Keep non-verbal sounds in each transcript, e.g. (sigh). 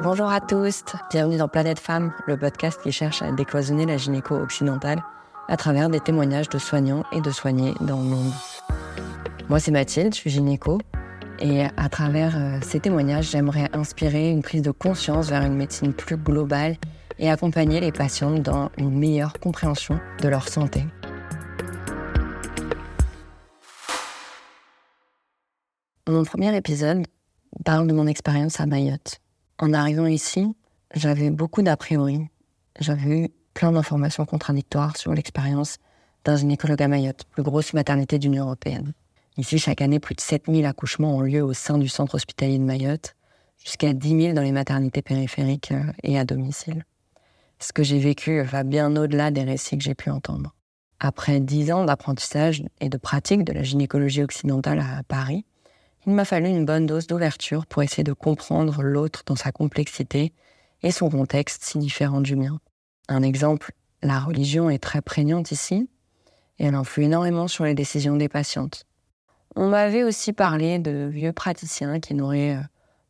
Bonjour à tous, bienvenue dans Planète Femme, le podcast qui cherche à décloisonner la gynéco occidentale à travers des témoignages de soignants et de soignés dans le monde. Moi c'est Mathilde, je suis gynéco et à travers euh, ces témoignages, j'aimerais inspirer une prise de conscience vers une médecine plus globale et accompagner les patientes dans une meilleure compréhension de leur santé. Mon premier épisode parle de mon expérience à Mayotte. En arrivant ici, j'avais beaucoup d'a priori. J'avais eu plein d'informations contradictoires sur l'expérience d'un gynécologue à Mayotte, plus grosse maternité d'Union européenne. Ici, chaque année, plus de 7000 accouchements ont lieu au sein du centre hospitalier de Mayotte, jusqu'à 10 000 dans les maternités périphériques euh, et à domicile. Ce que j'ai vécu va bien au-delà des récits que j'ai pu entendre. Après dix ans d'apprentissage et de pratique de la gynécologie occidentale à Paris, il m'a fallu une bonne dose d'ouverture pour essayer de comprendre l'autre dans sa complexité et son contexte si différent du mien. Un exemple, la religion est très prégnante ici et elle influe énormément sur les décisions des patientes. On m'avait aussi parlé de vieux praticiens qui n'auraient euh,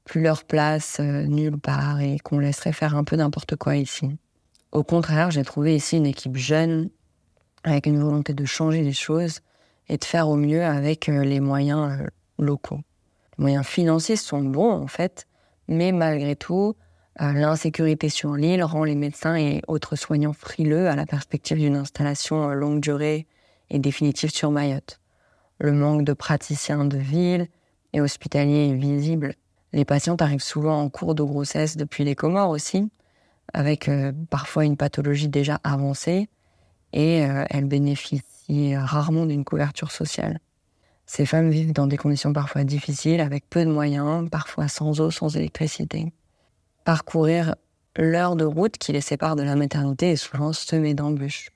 plus leur place euh, nulle part et qu'on laisserait faire un peu n'importe quoi ici. Au contraire, j'ai trouvé ici une équipe jeune avec une volonté de changer les choses et de faire au mieux avec euh, les moyens locaux. Les moyens financiers sont bons en fait, mais malgré tout, euh, l'insécurité sur l'île rend les médecins et autres soignants frileux à la perspective d'une installation euh, longue durée et définitive sur Mayotte. Le manque de praticiens de ville et hospitaliers est visible. Les patientes arrivent souvent en cours de grossesse depuis les Comores aussi, avec euh, parfois une pathologie déjà avancée, et elles bénéficient rarement d'une couverture sociale. Ces femmes vivent dans des conditions parfois difficiles, avec peu de moyens, parfois sans eau, sans électricité. Parcourir l'heure de route qui les sépare de la maternité est souvent semé d'embûches.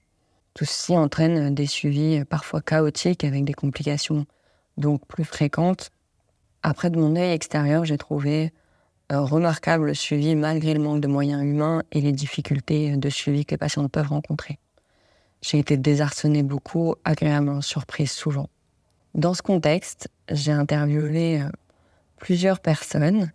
Tout ceci entraîne des suivis parfois chaotiques avec des complications donc plus fréquentes. Après de mon œil extérieur, j'ai trouvé un remarquable suivi malgré le manque de moyens humains et les difficultés de suivi que les patients peuvent rencontrer. J'ai été désarçonnée beaucoup, agréablement surprise souvent. Dans ce contexte, j'ai interviewé euh, plusieurs personnes.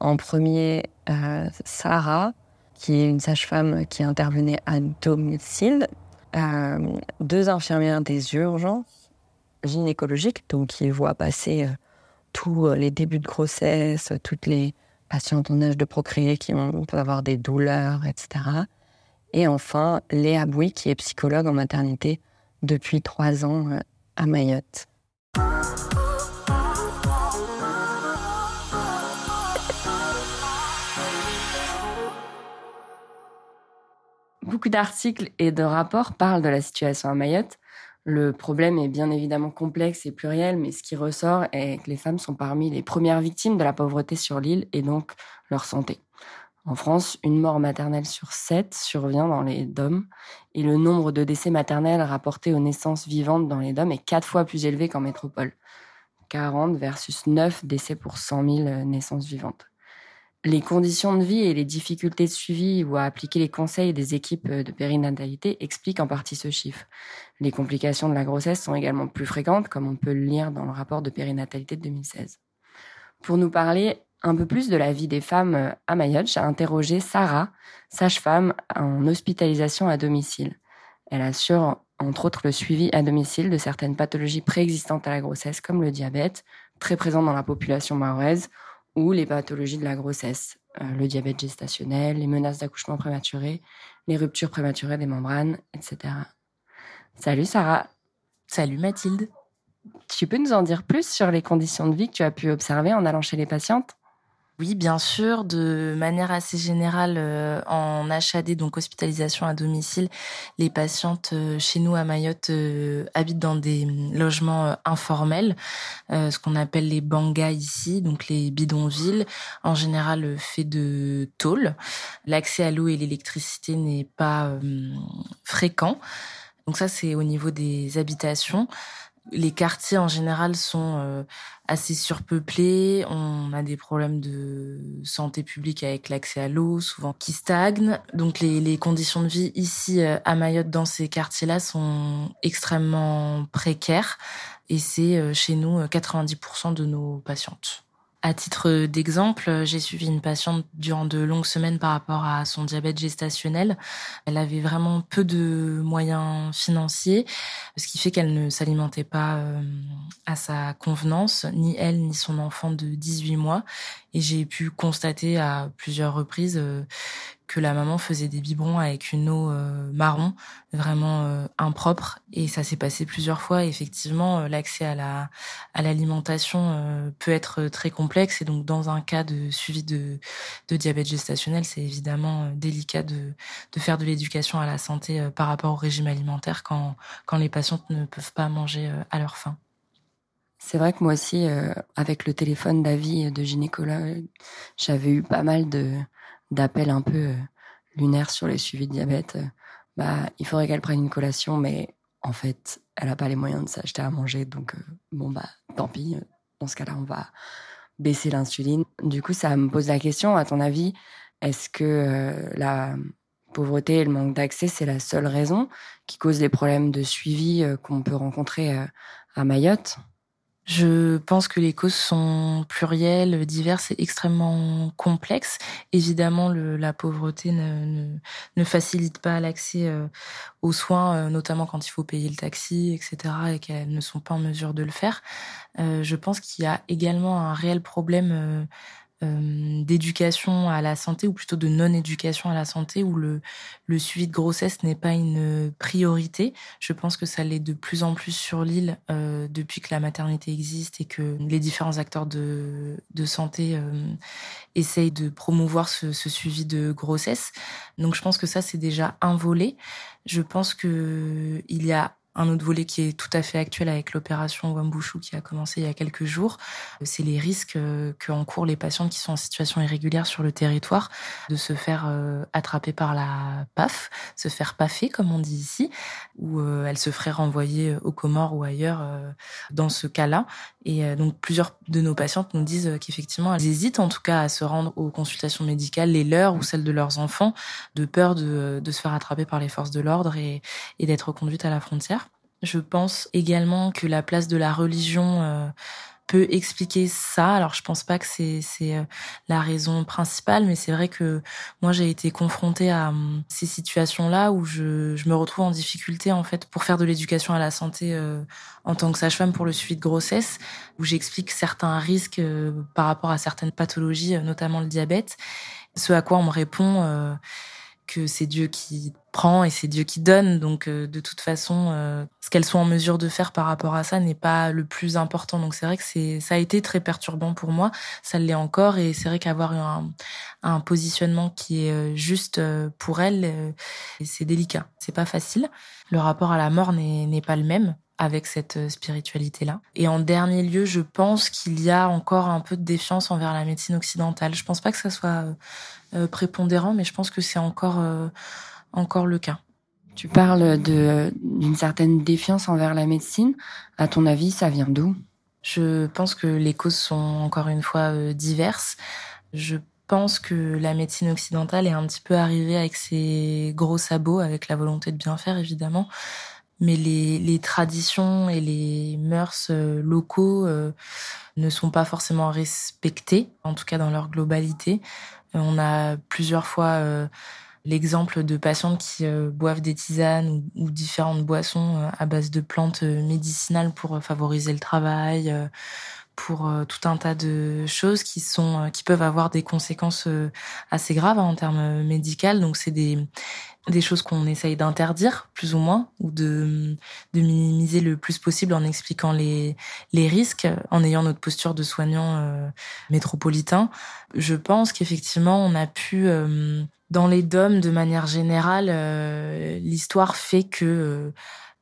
En premier, euh, Sarah, qui est une sage-femme qui intervenait à domicile, euh, deux infirmières des urgences gynécologiques, donc qui voient passer tous les débuts de grossesse, toutes les patientes en âge de procréer qui ont, peuvent avoir des douleurs, etc. Et enfin, Léa Bouy, qui est psychologue en maternité depuis trois ans à Mayotte. Beaucoup d'articles et de rapports parlent de la situation à Mayotte. Le problème est bien évidemment complexe et pluriel, mais ce qui ressort est que les femmes sont parmi les premières victimes de la pauvreté sur l'île et donc leur santé. En France, une mort maternelle sur sept survient dans les DOM et le nombre de décès maternels rapportés aux naissances vivantes dans les DOM est quatre fois plus élevé qu'en métropole. 40 versus 9 décès pour 100 000 naissances vivantes. Les conditions de vie et les difficultés de suivi ou à appliquer les conseils des équipes de périnatalité expliquent en partie ce chiffre. Les complications de la grossesse sont également plus fréquentes, comme on peut le lire dans le rapport de périnatalité de 2016. Pour nous parler un peu plus de la vie des femmes euh, à Mayotte, j'ai interrogé Sarah, sage-femme en hospitalisation à domicile. Elle assure entre autres le suivi à domicile de certaines pathologies préexistantes à la grossesse, comme le diabète, très présent dans la population mahoraise, ou les pathologies de la grossesse, euh, le diabète gestationnel, les menaces d'accouchement prématuré, les ruptures prématurées des membranes, etc. Salut Sarah. Salut Mathilde. Tu peux nous en dire plus sur les conditions de vie que tu as pu observer en allant chez les patientes? Oui, bien sûr, de manière assez générale, euh, en HAD, donc hospitalisation à domicile, les patientes euh, chez nous à Mayotte euh, habitent dans des logements informels, ce qu'on appelle les bangas ici, donc les bidonvilles, en général fait de tôle. L'accès à l'eau et l'électricité n'est pas fréquent. Donc ça, c'est au niveau des habitations. Les quartiers en général sont euh, assez surpeuplés. On a des problèmes de santé publique avec l'accès à l'eau, souvent qui stagnent. Donc les, les, conditions de vie ici euh, à Mayotte dans ces quartiers-là sont extrêmement précaires. Et c'est euh, chez nous 90% de nos patientes. À titre d'exemple, j'ai suivi une patiente durant de longues semaines par rapport à son diabète gestationnel. Elle avait vraiment peu de moyens financiers, ce qui fait qu'elle ne s'alimentait pas euh, à sa convenance, ni elle ni son enfant de 18 mois. Et j'ai pu constater à plusieurs reprises euh, que la maman faisait des biberons avec une eau euh, marron, vraiment euh, impropre. Et ça s'est passé plusieurs fois. effectivement, euh, l'accès à la à l'alimentation peut être très complexe. Et donc, dans un cas de suivi de, de diabète gestationnel, c'est évidemment délicat de, de faire de l'éducation à la santé par rapport au régime alimentaire quand, quand les patientes ne peuvent pas manger à leur faim. C'est vrai que moi aussi, avec le téléphone d'avis de gynécologue, j'avais eu pas mal de, d'appels un peu euh, lunaires sur les suivis de diabète. Euh, bah, il faudrait qu'elle prenne une collation, mais en fait, elle n'a pas les moyens de s'acheter à manger, donc euh, bon bah tant pis. Dans ce cas-là, on va baisser l'insuline. Du coup, ça me pose la question, à ton avis, est-ce que la pauvreté et le manque d'accès, c'est la seule raison qui cause les problèmes de suivi qu'on peut rencontrer à Mayotte? Je pense que les causes sont plurielles, diverses et extrêmement complexes. Évidemment, le, la pauvreté ne, ne, ne facilite pas l'accès euh, aux soins, euh, notamment quand il faut payer le taxi, etc., et qu'elles ne sont pas en mesure de le faire. Euh, je pense qu'il y a également un réel problème euh, d'éducation à la santé ou plutôt de non-éducation à la santé où le, suivi de grossesse n'est pas une priorité. Je pense que ça l'est de plus en plus sur l'île euh, depuis que la maternité existe et que les différents acteurs de, de santé euh, essayent de promouvoir ce, ce suivi de grossesse. Donc je pense que ça c'est déjà un volet. Je pense que il y a un autre volet qui est tout à fait actuel avec l'opération Wambushu qui a commencé il y a quelques jours, c'est les risques euh, qu'encourent les patients qui sont en situation irrégulière sur le territoire de se faire euh, attraper par la PAF, se faire paffer comme on dit ici, ou euh, elle se ferait renvoyer aux Comores ou ailleurs dans ce cas-là. Et donc plusieurs de nos patientes nous disent qu'effectivement elles hésitent en tout cas à se rendre aux consultations médicales, les leurs ou celles de leurs enfants, de peur de, de se faire attraper par les forces de l'ordre et, et d'être conduites à la frontière. Je pense également que la place de la religion euh, peut expliquer ça. Alors je pense pas que c'est euh, la raison principale, mais c'est vrai que moi j'ai été confrontée à hum, ces situations-là où je, je me retrouve en difficulté en fait pour faire de l'éducation à la santé euh, en tant que sage-femme pour le suivi de grossesse, où j'explique certains risques par rapport à certaines pathologies, notamment le diabète. Ce à quoi on me répond que c'est Dieu qui prend et c'est Dieu qui donne. Donc euh, de toute façon, euh, ce qu'elles sont en mesure de faire par rapport à ça n'est pas le plus important. Donc c'est vrai que c'est ça a été très perturbant pour moi. Ça l'est encore et c'est vrai qu'avoir un, un positionnement qui est euh, juste pour elles, c'est délicat. C'est pas facile. Le rapport à la mort n'est pas le même avec cette spiritualité-là. Et en dernier lieu, je pense qu'il y a encore un peu de défiance envers la médecine occidentale. Je pense pas que ça soit euh, prépondérant, mais je pense que c'est encore euh, encore le cas. Tu parles d'une certaine défiance envers la médecine. À ton avis, ça vient d'où? Je pense que les causes sont encore une fois euh, diverses. Je pense que la médecine occidentale est un petit peu arrivée avec ses gros sabots, avec la volonté de bien faire évidemment, mais les, les traditions et les mœurs locaux ne sont pas forcément respectées, en tout cas dans leur globalité. On a plusieurs fois euh, l'exemple de patientes qui euh, boivent des tisanes ou, différentes boissons euh, à base de plantes médicinales pour favoriser le travail, pour tout un tas de choses qui sont qui peuvent avoir des conséquences assez graves hein, en termes médicaux. Donc c'est des des choses qu'on essaye d'interdire plus ou moins ou de, de minimiser le plus possible en expliquant les, les risques en ayant notre posture de soignant euh, métropolitain. Je pense qu'effectivement on a pu euh, dans les DOM de manière générale euh, l'histoire fait que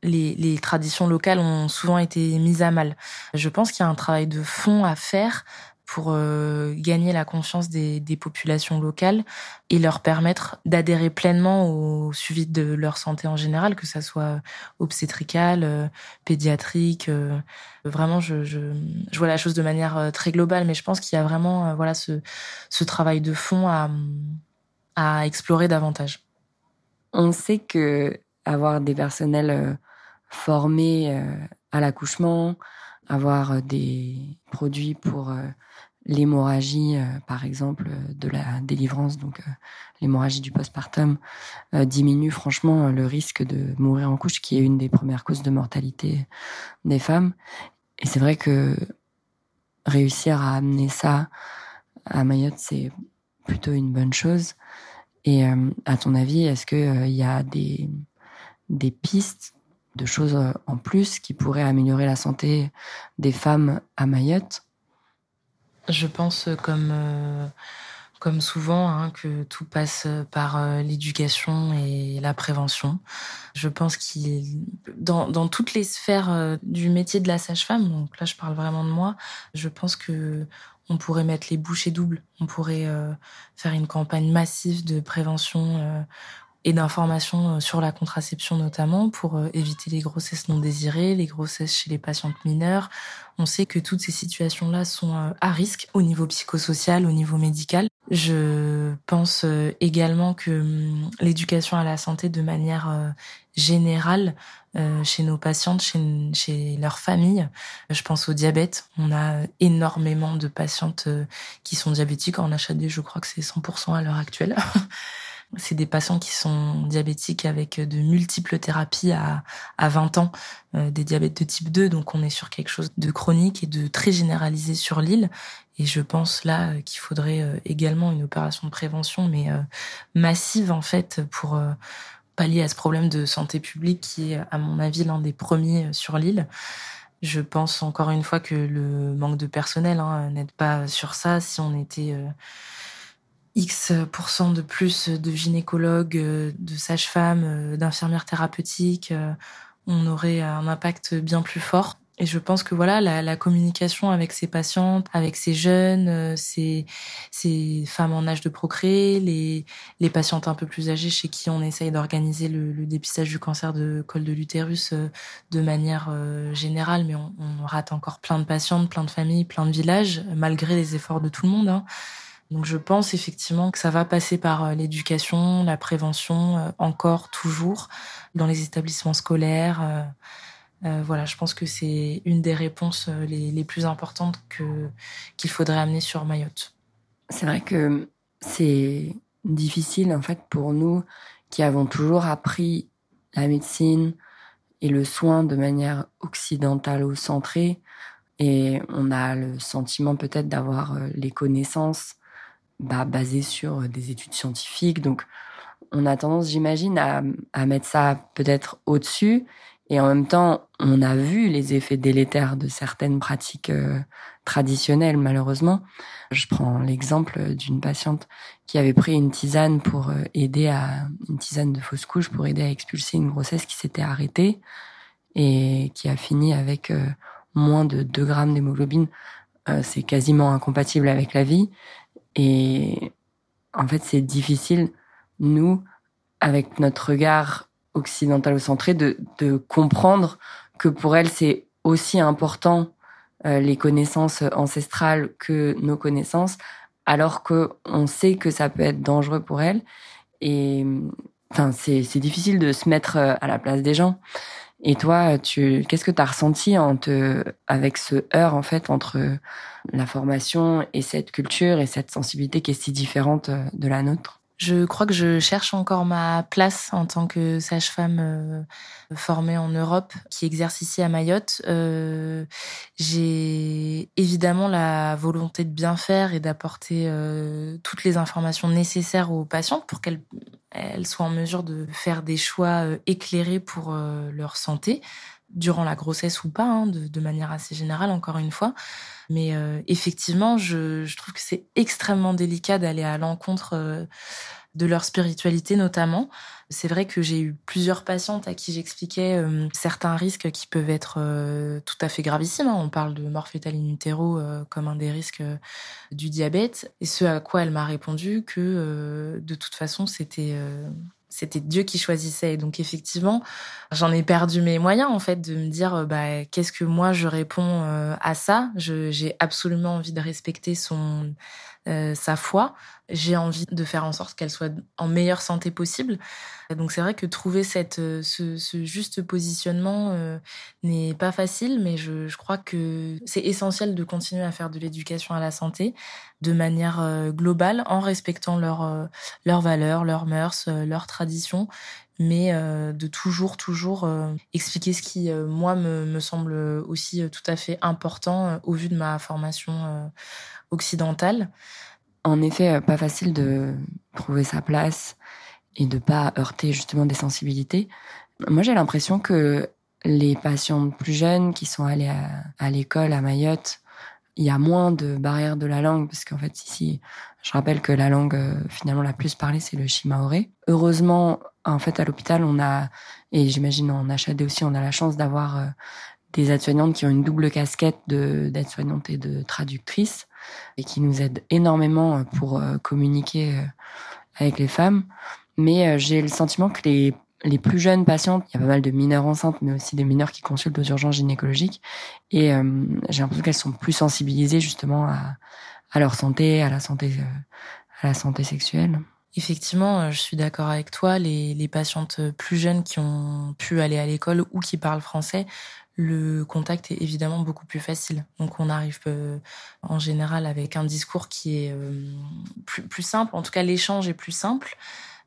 les, les, traditions locales ont souvent été mises à mal. Je pense qu'il y a un travail de fond à faire pour euh, gagner la confiance des, populations locales et leur permettre d'adhérer pleinement au suivi de leur santé en général, que ça soit obstétrical, euh, pédiatrique. Euh, vraiment, je, vois la chose de manière très globale, mais je pense qu'il y a vraiment voilà ce, ce travail de fond à, à explorer davantage. On sait que avoir des personnels formés à l'accouchement, avoir des produits pour l'hémorragie, par exemple, de la délivrance, donc l'hémorragie du postpartum, diminue franchement le risque de mourir en couche, qui est une des premières causes de mortalité des femmes. Et c'est vrai que réussir à amener ça à Mayotte, c'est plutôt une bonne chose. Et euh, à ton avis, est-ce qu'il euh, y a des, des pistes de choses euh, en plus qui pourraient améliorer la santé des femmes à Mayotte? Je pense comme comme souvent, hein, que tout passe par l'éducation et la prévention. Je pense qu'il, dans, dans toutes les sphères du métier de la sage-femme, donc là je parle vraiment de moi, je pense que on pourrait mettre les bouchées doubles. On pourrait euh, faire une campagne massive de prévention euh, et d'information euh, sur la contraception notamment pour éviter les grossesses non désirées, les grossesses chez les patientes mineures. On sait que toutes ces situations-là sont à risque au niveau psychosocial, au niveau médical. Je pense également que hum, l'éducation à la santé de manière générale euh, chez nos patientes, chez, chez leurs familles. Je pense au diabète. On a énormément de patientes euh, qui sont diabétiques. En HAD, je crois que c'est 100% à l'heure actuelle. (laughs) c'est des patients qui sont diabétiques avec de multiples thérapies à, à 20 ans, euh, des diabètes de type 2. Donc on est sur quelque chose de chronique et de très généralisé sur l'île. Et je pense là qu'il faudrait également une opération de prévention, mais massive en fait, pour pallier à ce problème de santé publique qui est, à mon avis, l'un des premiers sur l'île. Je pense encore une fois que le manque de personnel hein, n'aide pas sur ça. Si on était euh, X de plus de gynécologues, euh, de sages-femmes, euh, d'infirmières thérapeutiques, on aurait un impact bien plus fort. Et je pense que voilà, la, communication avec ces patientes, avec ces jeunes, euh, ces, femmes en âge de procréer, les, patientes un peu plus âgées chez qui on essaye d'organiser le, dépistage du cancer de col de l'utérus euh, de manière euh, générale, mais on, on, rate encore plein de patientes, plein de familles, plein de villages, malgré les efforts de tout le monde. Hein. Donc je pense effectivement que ça va passer par l'éducation, la prévention, encore, toujours, dans les établissements scolaires. Euh, voilà, je pense que c'est une des réponses euh, les, plus importantes que qu'il faudrait amener sur Mayotte. C'est vrai que c'est difficile en fait pour nous qui avons toujours appris la médecine et le soin de manière occidentale ou centrée et on a le sentiment peut-être d'avoir euh, les connaissances bah, basées sur des études scientifiques donc on a tendance j'imagine à, à mettre ça peut-être au-dessus et en même temps, on a vu les effets délétères de certaines pratiques euh, traditionnelles, malheureusement. Je prends l'exemple d'une patiente qui avait pris une tisane pour euh, aider à une tisane de fausse couche pour aider à expulser une grossesse qui s'était arrêtée et qui a fini avec euh, moins de 2 grammes d'hémoglobine. c'est quasiment incompatible avec la vie. Et en fait, c'est difficile, nous, avec notre regard occidentalo-centrée de, de comprendre que pour elle, c'est aussi important euh, les connaissances ancestrales que nos connaissances, alors que on sait que ça peut être dangereux pour elle. Et enfin, c'est, c'est difficile de se mettre euh, à la place des gens. Et toi, tu, qu'est-ce que tu as ressenti en avec ce heurt en fait entre la formation et cette culture et cette sensibilité qui est si différente euh, de la nôtre? Je crois que je cherche encore ma place en tant que sage-femme euh, formée en Europe qui exerce ici à Mayotte. Euh, j'ai évidemment la volonté de bien faire et d'apporter euh, toutes les informations nécessaires aux patientes pour qu'elles elles soient en mesure de faire des choix éclairés pour leur santé durant la grossesse ou pas, hein, de, manière assez générale, encore une fois. Mais euh, effectivement, je, je, trouve que c'est extrêmement délicat d'aller à l'encontre euh, de leur spiritualité notamment. C'est vrai que j'ai eu plusieurs patientes à qui j'expliquais euh, certains risques qui peuvent être tout à fait gravissimes. Hein. On parle de mort fétale in utero comme un des risques du diabète. Et ce à quoi elle m'a répondu que de toute façon, c'était c'était Dieu qui choisissait. Donc effectivement, j'en ai perdu mes moyens en fait de me dire euh, bah qu'est-ce que moi je réponds euh, à ça? J'ai absolument envie de respecter son euh, sa foi. j'ai envie de faire en sorte qu'elle soit en meilleure santé possible. Donc c'est vrai que trouver cette, euh, ce, ce juste positionnement euh, n'est pas facile, mais je, je crois que c'est essentiel de continuer à faire de l'éducation à la santé de manière euh, globale, en respectant leurs leurs valeurs, leurs mœurs, leurs traditions, mais de toujours, toujours expliquer ce qui, moi, me, me semble aussi tout à fait important au vu de ma formation occidentale. En effet, pas facile de trouver sa place et de pas heurter justement des sensibilités. Moi, j'ai l'impression que les patients plus jeunes qui sont allés à, l'école à Mayotte, il y a moins de barrières de la langue parce qu'en fait ici, je rappelle que la langue euh, finalement la plus parlée c'est le shimaoré. Heureusement, en fait à l'hôpital on a et j'imagine en HAD aussi on a la chance d'avoir euh, des aides-soignantes qui ont une double casquette de d'aide-soignante et de traductrice et qui nous aident énormément pour euh, communiquer avec les femmes. Mais euh, j'ai le sentiment que les, les plus jeunes patientes, il y a pas mal de mineurs enceintes, mais aussi des mineurs qui consultent aux urgences gynécologiques. Et euh, j'ai l'impression qu'elles sont plus sensibilisées justement à, à leur santé, à la santé, euh, à la santé sexuelle. Effectivement, je suis d'accord avec toi. Les, les patientes plus jeunes qui ont pu aller à l'école ou qui parlent français, le contact est évidemment beaucoup plus facile. Donc on arrive en général avec un discours qui est plus, plus simple. En tout cas, l'échange est plus simple.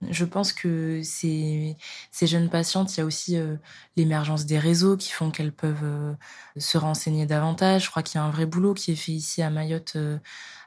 Je pense que ces, ces jeunes patientes, il y a aussi euh, l'émergence des réseaux qui font qu'elles peuvent euh, se renseigner davantage. Je crois qu'il y a un vrai boulot qui est fait ici à Mayotte euh,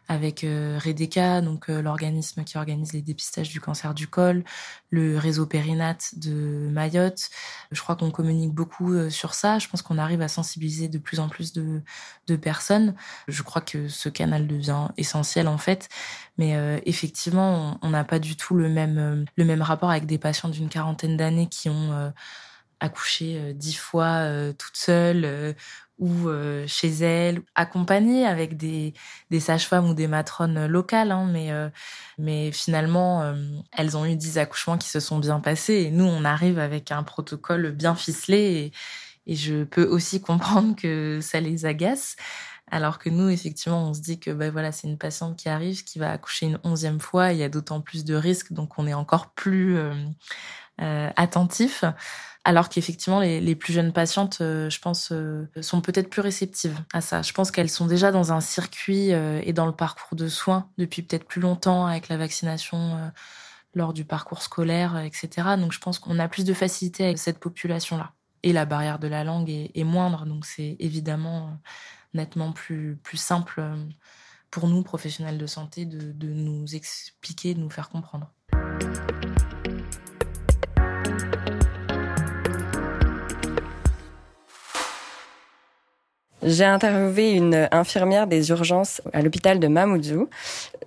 avec euh, Redeka, donc euh, l'organisme qui organise les dépistages du cancer du col, le réseau Périnate de Mayotte. Je crois qu'on communique beaucoup euh, sur ça. Je pense qu'on arrive à sensibiliser de plus en plus de, de personnes. Je crois que ce canal devient essentiel en fait. Mais effectivement, on n'a pas du tout le même, le même rapport avec des patients d'une quarantaine d'années qui ont accouché dix fois toutes seules ou euh, chez elles, accompagnées avec des, des sages-femmes ou des matrones locales. Hein, mais, euh, mais finalement, euh, elles ont eu dix accouchements qui se sont bien passés. Et nous, on arrive avec un protocole bien ficelé. Et, je peux aussi (laughs) comprendre que ça les agace. Alors que nous, effectivement, on se dit que ben voilà, c'est une patiente qui arrive, qui va accoucher une onzième fois. Il y a d'autant plus de risques, donc on est encore plus attentif alors qu'effectivement les, plus jeunes patientes, euh, je pense, euh, sont peut-être plus réceptives à ça. Je pense qu'elles sont déjà dans un circuit euh, et dans le parcours de soins depuis peut-être plus longtemps avec la vaccination lors du parcours scolaire, etc. Donc je pense qu'on a plus de facilité avec cette population-là. Et la barrière de la langue est, moindre, donc c'est évidemment nettement plus, simple pour nous, professionnels de santé, de nous expliquer, de nous faire comprendre. J'ai interviewé une infirmière des urgences à l'hôpital de Mamoudzou.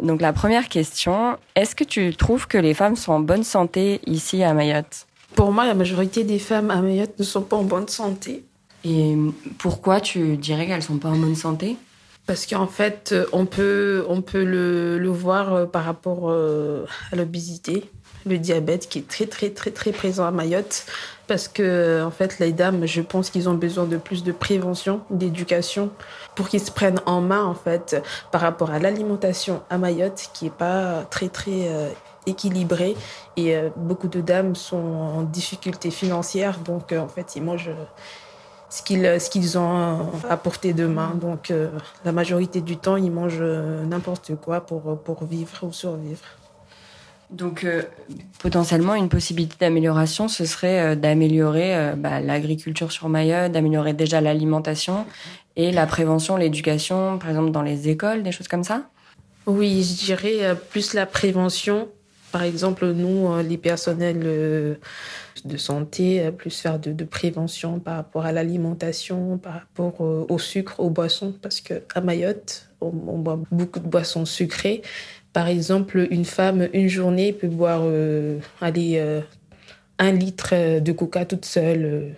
Donc la première question, est-ce que tu trouves que les femmes sont en bonne santé ici à Mayotte? Pour moi, la majorité des femmes à Mayotte ne sont pas en bonne santé. Et pourquoi tu dirais qu'elles sont pas en bonne santé? Parce qu'en fait, on peut, on peut le, le voir euh, par rapport euh, à l'obésité, le diabète qui est très, très, très, très présent à Mayotte parce que en fait les dames, je pense qu'ils ont besoin de plus de prévention, d'éducation pour qu'ils se prennent en main en fait par rapport à l'alimentation à Mayotte qui est pas très très euh, équilibrée. Et euh, beaucoup de dames sont en difficulté financière. Donc euh, en fait ils mangent ce qu'ils ce qu'ils ont à portée de main. Donc la majorité du temps ils mangent n'importe quoi pour pour vivre ou survivre. Donc, euh, potentiellement, une possibilité d'amélioration, ce serait euh, d'améliorer euh, bah, l'agriculture sur Mayotte, d'améliorer déjà l'alimentation et la prévention, l'éducation, par exemple dans les écoles, des choses comme ça? Oui, je dirais plus la prévention. Par exemple, nous, les personnels de santé, plus faire de, de prévention par rapport à l'alimentation, par rapport au sucre, aux boissons, parce qu'à Mayotte, on boit beaucoup de boissons sucrées. Par exemple, une femme, une journée, peut boire euh, allez, euh, un litre de coca toute seule. Euh,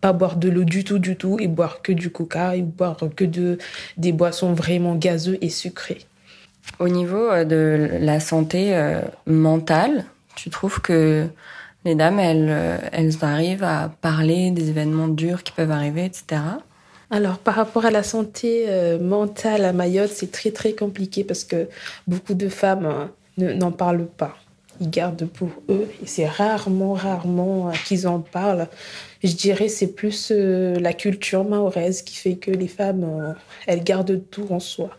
pas boire de l'eau du tout, du tout, et boire que du coca, et boire que de, des boissons vraiment gazeuses et sucrées. Au niveau de la santé mentale, tu trouves que les dames, elles, elles arrivent à parler des événements durs qui peuvent arriver, etc. Alors, par rapport à la santé euh, mentale à Mayotte, c'est très très compliqué parce que beaucoup de femmes, n'en parlent pas. Ils gardent pour eux et c'est rarement, rarement qu'ils en parlent. Je dirais c'est plus la culture mahoraise qui fait que les femmes, elles gardent tout en soi.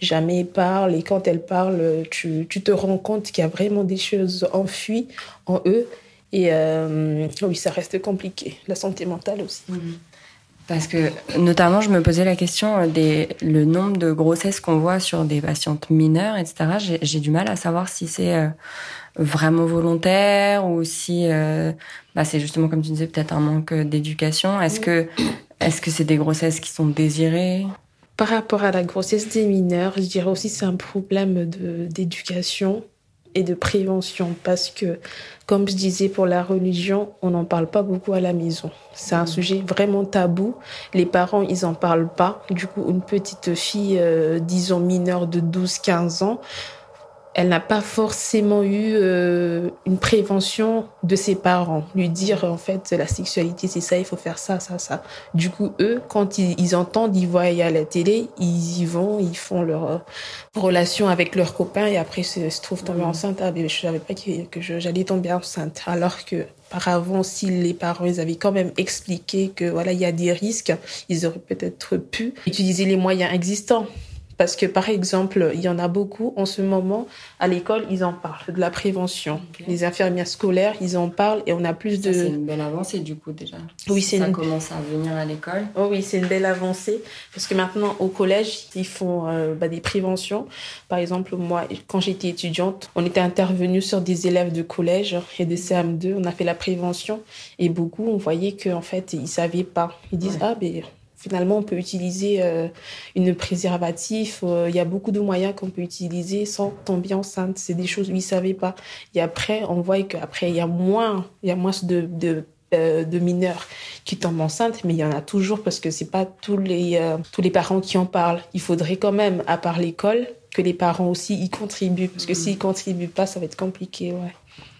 Jamais elles parlent et quand elles parlent, tu, tu te rends compte qu'il y a vraiment des choses enfuies en eux et euh, oui, ça reste compliqué. La santé mentale aussi. Mhm. Parce que, notamment, je me posais la question euh, des le nombre de grossesses qu'on voit sur des patientes mineures, etc. J'ai du mal à savoir si c'est euh, vraiment volontaire ou si bah, c'est justement, comme tu disais, peut-être un manque d'éducation. Est-ce que est-ce que c'est des grossesses qui sont désirées? Par rapport à la grossesse des mineurs, je dirais aussi c'est un problème d'éducation et de prévention parce que, comme je disais pour la religion, on n'en parle pas beaucoup à la maison. C'est un mmh. sujet vraiment tabou. Les parents, ils en parlent pas. Du coup, une petite fille, euh, disons mineure de 12-15 ans, elle n'a pas forcément eu euh, une prévention de ses parents, lui dire en fait la sexualité c'est ça, il faut faire ça, ça, ça. Du coup, eux, quand ils, entendent, ils voient à la télé, ils y vont, ils font leur euh, relation avec leurs copains et après se, se trouvent tombés mmh. enceintes. Ah, mais je savais pas que, que j'allais tomber enceinte. Alors que par avant, si les parents ils avaient quand même expliqué que voilà il y a des risques, ils auraient peut-être pu utiliser les moyens existants. Parce que, par exemple, il y en a beaucoup en ce moment, à l'école, ils en parlent, de la prévention. Les infirmières scolaires, ils en parlent et on a plus de... C'est une belle avancée, du coup, déjà. Oui, c'est Ça une... commence à venir à l'école. Oh oui, c'est une belle avancée. Parce que maintenant, au collège, ils font euh, bah, des préventions. Par exemple, moi, quand j'étais étudiante, on était intervenu sur des élèves de collège et de CM2. On a fait la prévention. Et beaucoup, on voyait qu'en fait, ils savaient pas. Ils disent, ah, ben Finalement, on peut utiliser euh, une préservatif. Euh, il y a beaucoup de moyens qu'on peut utiliser sans tomber enceinte. C'est des choses ne savaient pas. Et après, on voit qu'après, il y a moins, il y a moins de, de, euh, de mineurs qui tombent enceintes, mais il y en a toujours parce que c'est pas tous les, tous les parents qui en parlent. Il faudrait quand même, à part l'école, que les parents aussi y contribuent. Parce que mmh. s'ils contribuent pas, ça va être compliqué, ouais.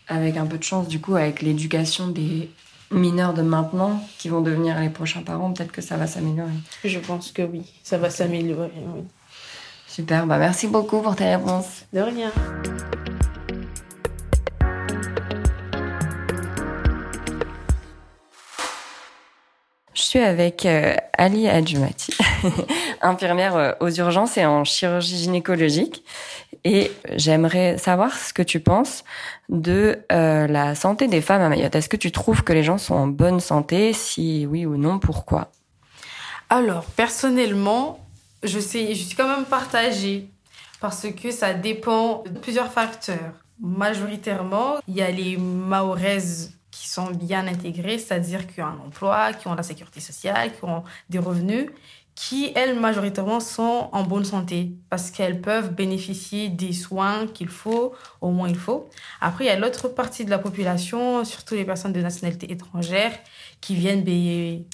Avec un peu de chance, du coup, avec l'éducation des mineurs de maintenant qui vont devenir les prochains parents, peut-être que ça va s'améliorer. Je pense que oui, ça va s'améliorer. Super, bah merci beaucoup pour tes réponses. De rien. Je suis avec euh, Ali Adjumati, (laughs) infirmière euh, aux urgences et en chirurgie gynécologique. Et j'aimerais savoir ce que tu penses de euh, la santé des femmes à Mayotte. Est-ce que tu trouves que les gens sont en bonne santé? Si oui ou non, pourquoi? Alors, personnellement, je, suis quand même partagée parce que ça dépend de plusieurs facteurs. Majoritairement, il y a les Mahoraises qui sont bien intégrées, c'est-à-dire qui ont un emploi, qui ont la sécurité sociale, qui ont des revenus qui, elles, majoritairement, sont en bonne santé parce qu'elles peuvent bénéficier des soins qu'il faut, au moins il faut. Après, il y a l'autre partie de la population, surtout les personnes de nationalité étrangère, qui viennent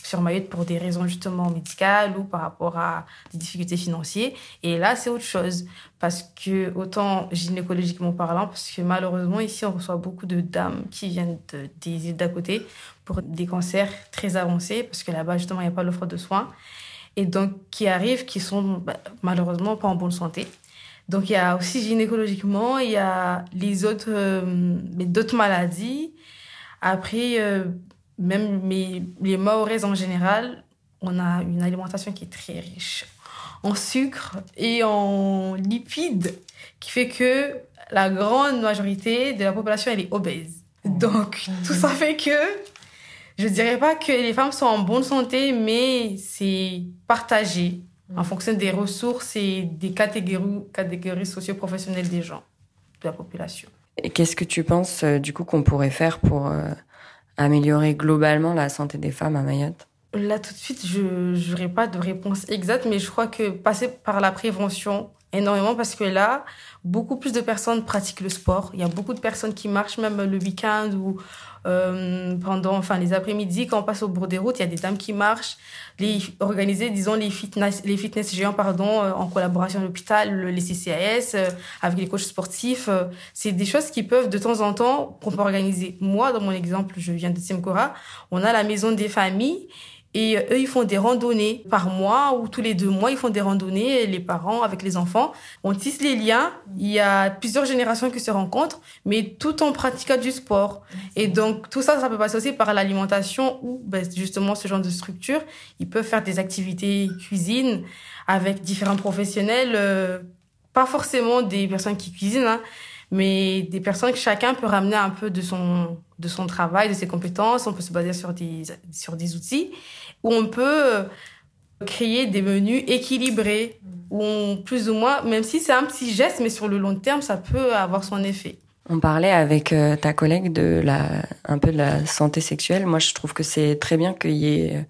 sur Mayotte pour des raisons justement médicales ou par rapport à des difficultés financières. Et là, c'est autre chose. Parce que, autant gynécologiquement parlant, parce que malheureusement, ici, on reçoit beaucoup de dames qui viennent des îles d'à côté pour des cancers très avancés, parce que là-bas, justement, il n'y a pas l'offre de soins et donc qui arrivent, qui sont bah, malheureusement pas en bonne santé. Donc il y a aussi gynécologiquement, il y a les autres, euh, d'autres maladies. Après, euh, même les Maoris en général, on a une alimentation qui est très riche en sucre et en lipides, qui fait que la grande majorité de la population elle est obèse. Donc tout ça fait que je dirais pas que les femmes sont en bonne santé, mais c'est partagé en mm. fonction des ressources et des catégories, catégories socio-professionnelles des gens, de la population. Et qu'est-ce que tu penses euh, du coup qu'on pourrait faire pour euh, améliorer globalement la santé des femmes à Mayotte? Là tout de suite, je n'aurai pas de réponse exacte, mais je crois que passer par la prévention énormément parce que là, beaucoup plus de personnes pratiquent le sport. Il y a beaucoup de personnes qui marchent même le week-end ou euh, pendant enfin les après-midi quand on passe au bord des routes il y a des dames qui marchent les organiser disons les fitness les fitness géants pardon euh, en collaboration avec l'hôpital les CCAS euh, avec les coachs sportifs c'est des choses qui peuvent de temps en temps qu'on peut organiser moi dans mon exemple je viens de Tsimkora on a la maison des familles Et eux, ils font des randonnées par mois ou tous les deux mois, ils font des randonnées, les parents avec les enfants. On tisse les liens. Il y a plusieurs générations qui se rencontrent, mais tout en pratiquant du sport. Et donc, tout ça, ça peut passer aussi par l'alimentation ou ben, justement ce genre de structure. Ils peuvent faire des activités cuisine avec différents professionnels, euh, pas forcément des personnes qui cuisinent, hein, mais des personnes que chacun peut ramener un peu de son de son travail, de ses compétences. On peut se baser sur des sur des outils où on peut euh, créer des menus équilibrés où on plus ou moins, même si c'est un petit geste, mais sur le long terme, ça peut avoir son effet. On parlait avec euh, ta collègue de la, un peu de la santé sexuelle. Moi, je trouve que c'est très bien qu'il y ait euh,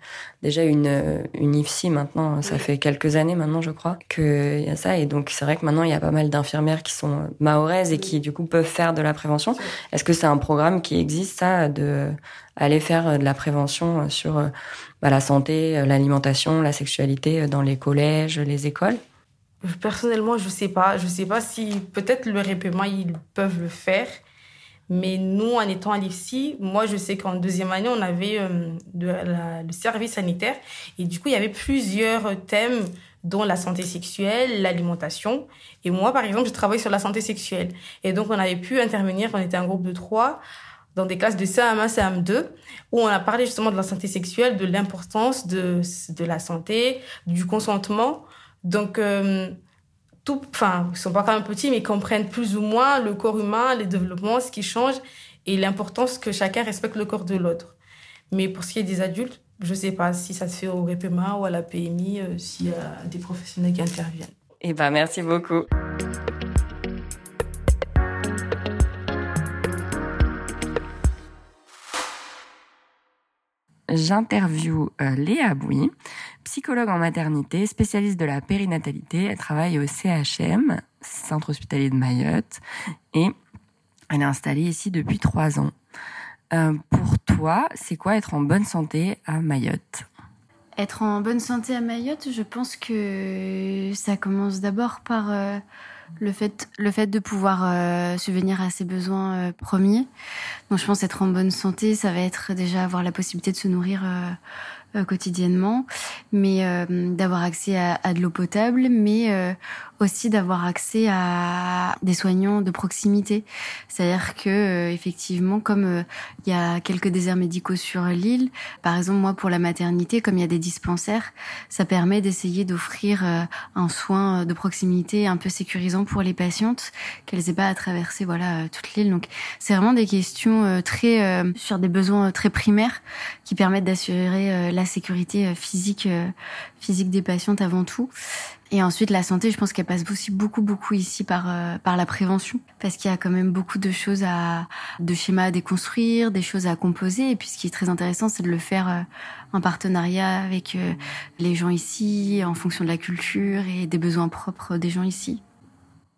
déjà une, euh, une IFSI maintenant. Ça fait quelques années maintenant, je crois, qu'il y a ça. Et donc, c'est vrai que maintenant, il y a pas mal d'infirmières qui sont mahoraises et qui, du coup, peuvent faire de la prévention. Est-ce que c'est un programme qui existe, ça, de aller faire de la prévention sur bah, la santé, l'alimentation, la sexualité dans les collèges, les écoles? Personnellement, je sais pas. Je sais pas si peut-être le répément, ils peuvent le faire. Mais nous, en étant à l'IFSI, moi, je sais qu'en deuxième année, on avait euh, le service sanitaire. Et du coup, il y avait plusieurs thèmes, dont la santé sexuelle, l'alimentation. Et moi, par exemple, je travaille sur la santé sexuelle. Et donc, on avait pu intervenir, on était un groupe de trois, dans des classes de CM1, CM2, où on a parlé justement de la santé sexuelle, de l'importance de, de la santé, du consentement donc, euh, tout, enfin, ils sont pas quand même petits, mais ils comprennent plus ou moins le corps humain, les développements, ce qui change et l'importance que chacun respecte le corps de l'autre. Mais pour ce qui est des adultes, je sais pas si ça se fait au REPEMA ou à la PMI, euh, s'il y a des professionnels qui interviennent. Eh ben, merci beaucoup. J'interview euh, Léa Bouy, psychologue en maternité, spécialiste de la périnatalité. Elle travaille au CHM, Centre hospitalier de Mayotte, et elle est installée ici depuis trois ans. Euh, pour toi, c'est quoi être en bonne santé à Mayotte? Être en bonne santé à Mayotte, je pense que ça commence d'abord par euh, le fait, le fait de pouvoir euh, subvenir à ses besoins euh, premiers. Donc je pense être en bonne santé, ça va être déjà avoir la possibilité de se nourrir euh, quotidiennement, mais euh, d'avoir accès à, à, de l'eau potable, mais euh, aussi d'avoir accès à des soignants de proximité. C'est-à-dire que effectivement, comme il y a quelques déserts médicaux sur l'île, par exemple moi pour la maternité, comme il y a des dispensaires, ça permet d'essayer d'offrir un soin de proximité un peu sécurisant pour les patientes, qu'elles aient pas à traverser voilà toute l'île. Donc c'est vraiment des questions très sur des besoins très primaires qui permettent d'assurer la sécurité euh, physique, euh, physique des patientes avant tout. Et ensuite, la santé, je pense qu'elle passe aussi beaucoup, beaucoup ici par euh, par la prévention, parce qu'il y a quand même beaucoup de choses à, de schémas à déconstruire, des choses à composer. Et puis, ce qui est très intéressant, c'est de le faire en partenariat avec les gens ici, en fonction de la culture et des besoins propres des gens ici.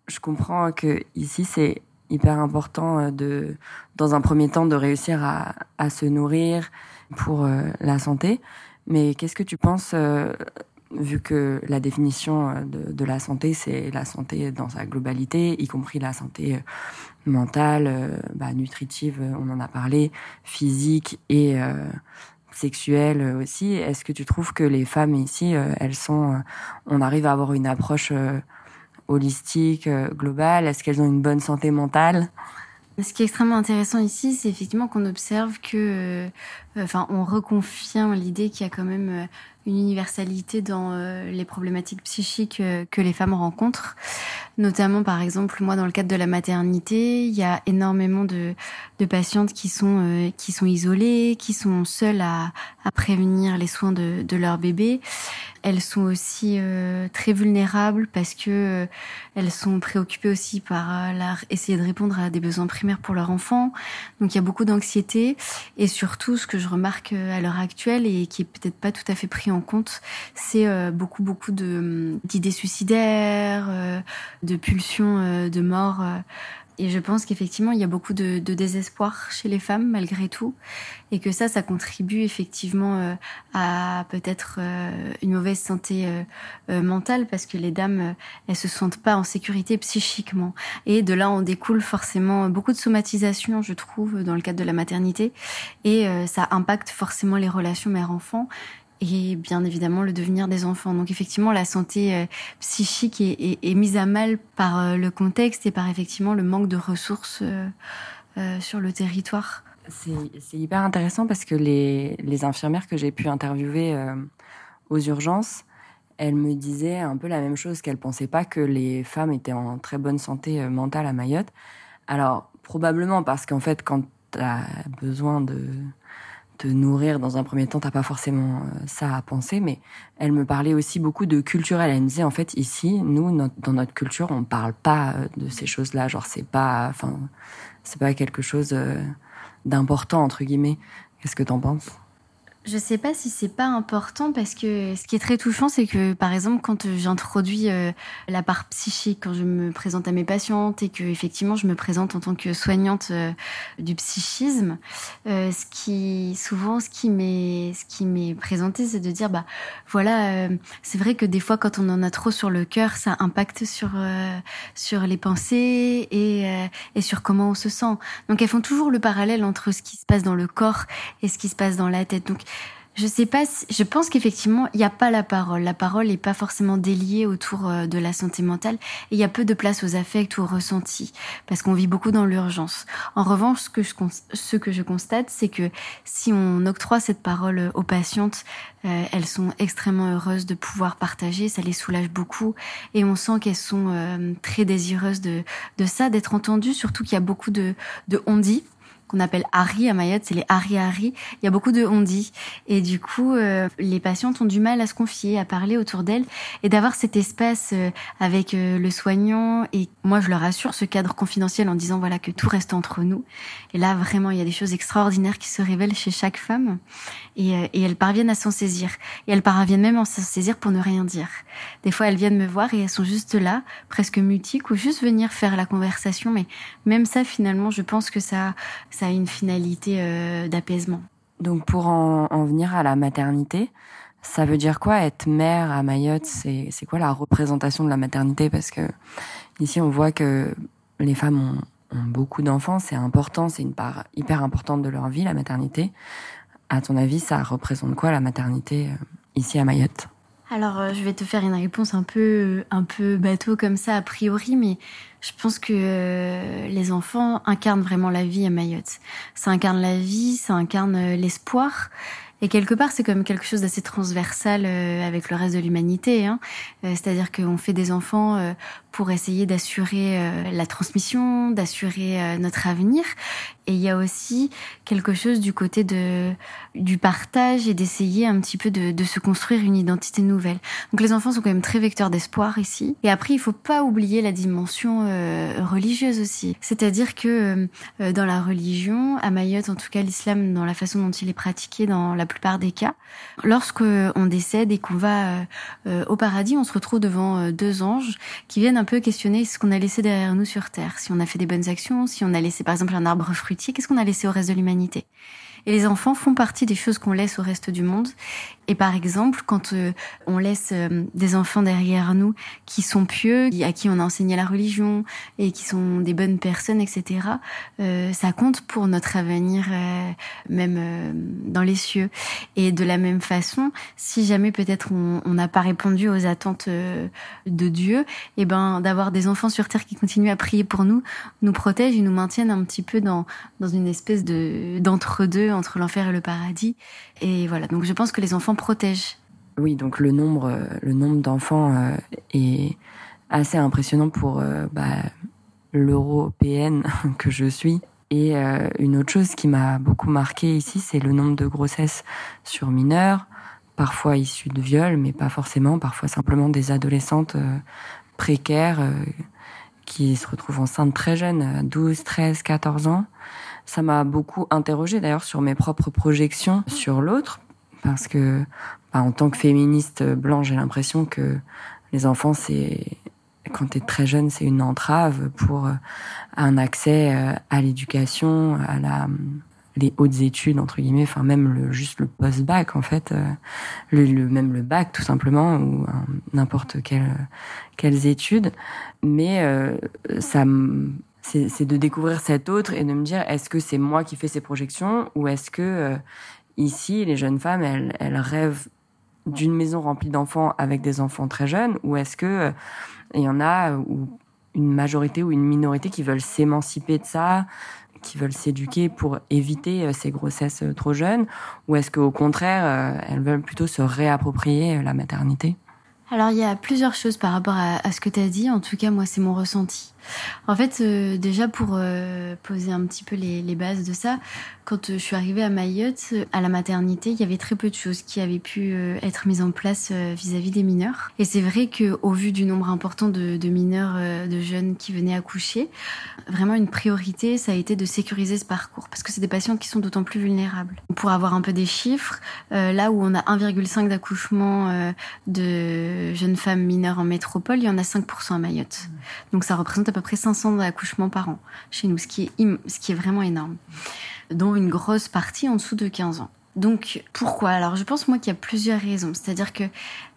Je comprends que ici, c'est hyper important de, dans un premier temps, de réussir à, à se nourrir pour la santé. Mais qu'est-ce que tu penses, euh, vu que la définition euh, de, de la santé, c'est la santé dans sa globalité, y compris la santé euh, mentale, bah, nutritive, on en a parlé, physique et sexuelle aussi. Est-ce que tu trouves que les femmes ici, elles sont, on arrive à avoir une approche holistique, globale? Est-ce qu'elles ont une bonne santé mentale? Ce qui est extrêmement intéressant ici, c'est effectivement qu'on observe que, enfin, on reconfirme l'idée qu'il y a quand même une universalité dans euh, les problématiques psychiques euh, que les femmes rencontrent. Notamment, par exemple, moi, dans le cadre de la maternité, il y a énormément de, patientes qui sont euh, qui sont isolées, qui sont seules à, à prévenir les soins de, de leur bébé. Elles sont aussi très vulnérables parce que elles sont préoccupées aussi par la, essayer de répondre à des besoins primaires pour leur enfant. Donc il y a beaucoup d'anxiété et surtout ce que je remarque à l'heure actuelle et qui est peut-être pas tout à fait pris en compte, c'est euh, beaucoup beaucoup de d'idées suicidaires, euh, de pulsions euh, de mort. Et je pense qu'effectivement, il y a beaucoup de, de, désespoir chez les femmes, malgré tout. Et que ça, ça contribue effectivement à peut-être une mauvaise santé mentale, parce que les dames, elles se sentent pas en sécurité psychiquement. Et de là, on découle forcément beaucoup de somatisation, je trouve, dans le cadre de la maternité. Et ça impacte forcément les relations mère-enfant et bien évidemment le devenir des enfants. Donc effectivement, la santé euh, psychique est, mise à mal par euh, le contexte et par effectivement le manque de ressources euh, sur le territoire. C'est hyper intéressant parce que les, les infirmières que j'ai pu interviewer aux urgences, elles me disaient un peu la même chose, qu'elles pensaient pas que les femmes étaient en très bonne santé mentale à Mayotte. Alors, probablement parce qu'en fait, quand tu as besoin de te nourrir dans un premier temps, t'as pas forcément euh, ça à penser, mais elle me parlait aussi beaucoup de culturel. Elle me disait en fait ici, nous, dans notre culture, on parle pas euh, de ces choses-là. Genre c'est pas, enfin, c'est pas quelque chose euh, d'important entre guillemets. Qu'est-ce que t'en penses? Je sais pas si c'est pas important parce que ce qui est très touchant, c'est que par exemple quand j'introduis euh, la part psychique, quand je me présente à mes patientes et que effectivement je me présente en tant que soignante euh, du psychisme, euh, ce qui souvent ce qui m'est ce qui m'est présenté, c'est de dire bah voilà, c'est vrai que des fois quand on en a trop sur le cœur, ça impacte sur sur les pensées et et sur comment on se sent. Donc elles font toujours le parallèle entre ce qui se passe dans le corps et ce qui se passe dans la tête. Donc je sais pas, je pense qu'effectivement, il n'y a pas la parole. La parole n'est pas forcément déliée autour euh, de la santé mentale. Et il y a peu de place aux affects ou aux ressentis parce qu'on vit beaucoup dans l'urgence. En revanche, ce que je, constate, c'est que si on octroie cette parole aux patientes, euh, elles sont extrêmement heureuses de pouvoir partager, ça les soulage beaucoup. Et on sent qu'elles sont euh, très désireuses de, de ça, d'être entendues, surtout qu'il y a beaucoup de, de on-dit qu'on appelle Harry à Mayotte, c'est les Harry Harry. Il y a beaucoup de on dit et du coup euh, les patientes ont du mal à se confier, à parler autour d'elles et d'avoir cet espace euh, avec euh, le soignant et moi je leur assure ce cadre confidentiel en disant voilà que tout reste entre nous. Et là vraiment il y a des choses extraordinaires qui se révèlent chez chaque femme et, et elles parviennent à s'en saisir et elles parviennent même à s'en saisir pour ne rien dire. Des fois elles viennent me voir et elles sont juste là, presque mutiques ou juste venir faire la conversation mais même ça finalement je pense que ça ça a une finalité euh, d'apaisement. Donc pour en, venir à la maternité, ça veut dire quoi être mère à Mayotte? C'est quoi la représentation de la maternité? Parce que ici on voit que les femmes ont, ont beaucoup d'enfants, c'est important, c'est une part hyper importante de leur vie, la maternité. À ton avis, ça représente quoi la maternité euh, ici à Mayotte? Alors, euh, je vais te faire une réponse un peu, un peu bateau comme ça a priori, mais je pense que euh, les enfants incarnent vraiment la vie à Mayotte. Ça incarne la vie, ça incarne euh, l'espoir. Et quelque part, c'est comme quelque chose d'assez transversal avec le reste de l'humanité. Hein. C'est-à-dire qu'on fait des enfants pour essayer d'assurer la transmission, d'assurer notre avenir. Et il y a aussi quelque chose du côté de du partage et d'essayer un petit peu de, de, se construire une identité nouvelle. Donc les enfants sont quand même très vecteurs d'espoir ici. Et après, il faut pas oublier la dimension euh, religieuse aussi. C'est-à-dire que euh, dans la religion, à Mayotte, en tout cas l'islam, dans la façon dont il est pratiqué dans la plupart des cas, lorsque on décède et qu'on va euh, au paradis, on se retrouve devant deux anges qui viennent un peu questionner ce qu'on a laissé derrière nous sur terre, si on a fait des bonnes actions, si on a laissé par exemple un arbre fruitier qu'est-ce qu'on a laissé au reste de l'humanité? Et les enfants font partie des choses qu'on laisse au reste du monde. Et par exemple, quand euh, on laisse euh, des enfants derrière nous qui sont pieux, à qui on a enseigné la religion et qui sont des bonnes personnes, etc., euh, ça compte pour notre avenir, même dans les cieux. Et de la même façon, si jamais peut-être on n'a pas répondu aux attentes de Dieu, et eh ben d'avoir des enfants sur terre qui continuent à prier pour nous, nous protègent et nous maintiennent un petit peu dans dans une espèce de entre l'enfer et le paradis. Et voilà, donc je pense que les enfants protègent. Oui, donc le nombre, euh, le nombre d'enfants euh, est assez impressionnant pour euh, bah, l'européenne (laughs) que je suis. Et une autre chose qui m'a beaucoup marqué ici, c'est le nombre de grossesses sur mineurs, parfois issues de viols, mais pas forcément, parfois simplement des adolescentes précaires qui se retrouvent enceintes très jeunes, à 12, 13, 14 ans. Ça m'a beaucoup interrogée d'ailleurs sur mes propres projections sur l'autre, parce que bah, en tant que féministe blanche, j'ai l'impression que les enfants, c'est quand tu es très jeune, c'est une entrave pour euh, un accès euh, à l'éducation, à la les hautes études entre guillemets, enfin même le juste le post-bac en fait, euh, le, même le bac tout simplement ou n'importe quelle quelles études, mais ça c'est de découvrir cet autre et de me dire est-ce que c'est moi qui fais ces projections ou est-ce que euh, ici les jeunes femmes elles, rêvent d'une maison remplie d'enfants avec des enfants très jeunes, ou est-ce que il y en a ou une majorité ou une minorité qui veulent s'émanciper de ça, qui veulent s'éduquer pour éviter ces grossesses trop jeunes, ou est-ce qu'au contraire, elles veulent plutôt se réapproprier la maternité? Alors il y a plusieurs choses par rapport à, ce que tu as dit, en tout cas moi c'est mon ressenti. En fait, euh, déjà pour euh, poser un petit peu les, les, bases de ça, quand euh, je suis arrivée à Mayotte, à la maternité, il y avait très peu de choses qui avaient pu être mises en place vis-à-vis des mineurs. Et c'est vrai que au vu du nombre important de, de mineurs, de jeunes qui venaient accoucher, vraiment une priorité, ça a été de sécuriser ce parcours, parce que c'est des patients qui sont d'autant plus vulnérables. Pour avoir un peu des chiffres, là où on a 1,5 d'accouchements de jeunes femmes mineures en métropole, il y en a 5% à Mayotte. Donc ça représente à peu près 500 accouchements par an chez nous, ce qui est, ce qui est vraiment énorme, dont une grosse partie en dessous de 15 ans. Donc pourquoi? Alors je pense moi qu'il y a plusieurs raisons. C'est-à-dire que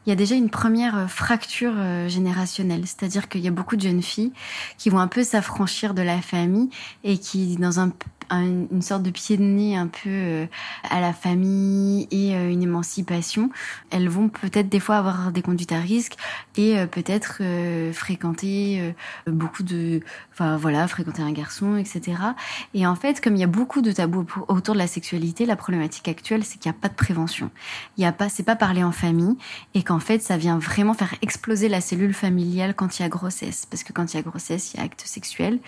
il y a déjà une première euh, fracture euh, générationnelle, c'est-à-dire qu'il y a beaucoup de jeunes filles qui vont un peu s'affranchir de la famille et qui, dans un une sorte de pied de nez un peu euh, à la famille et euh, une émancipation, elles vont peut-être des fois avoir des conduites à risque et euh, peut-être fréquenter beaucoup de, enfin voilà, fréquenter un garçon, etc. Et en fait, comme il y a beaucoup de tabous autour de la sexualité, la problématique actuelle, c'est qu'il n'y a pas de prévention. Il y a pas, c'est pas parler en famille et qu'en fait, ça vient vraiment faire exploser la cellule familiale quand il y a grossesse, parce que quand il y a grossesse, il y a acte sexuel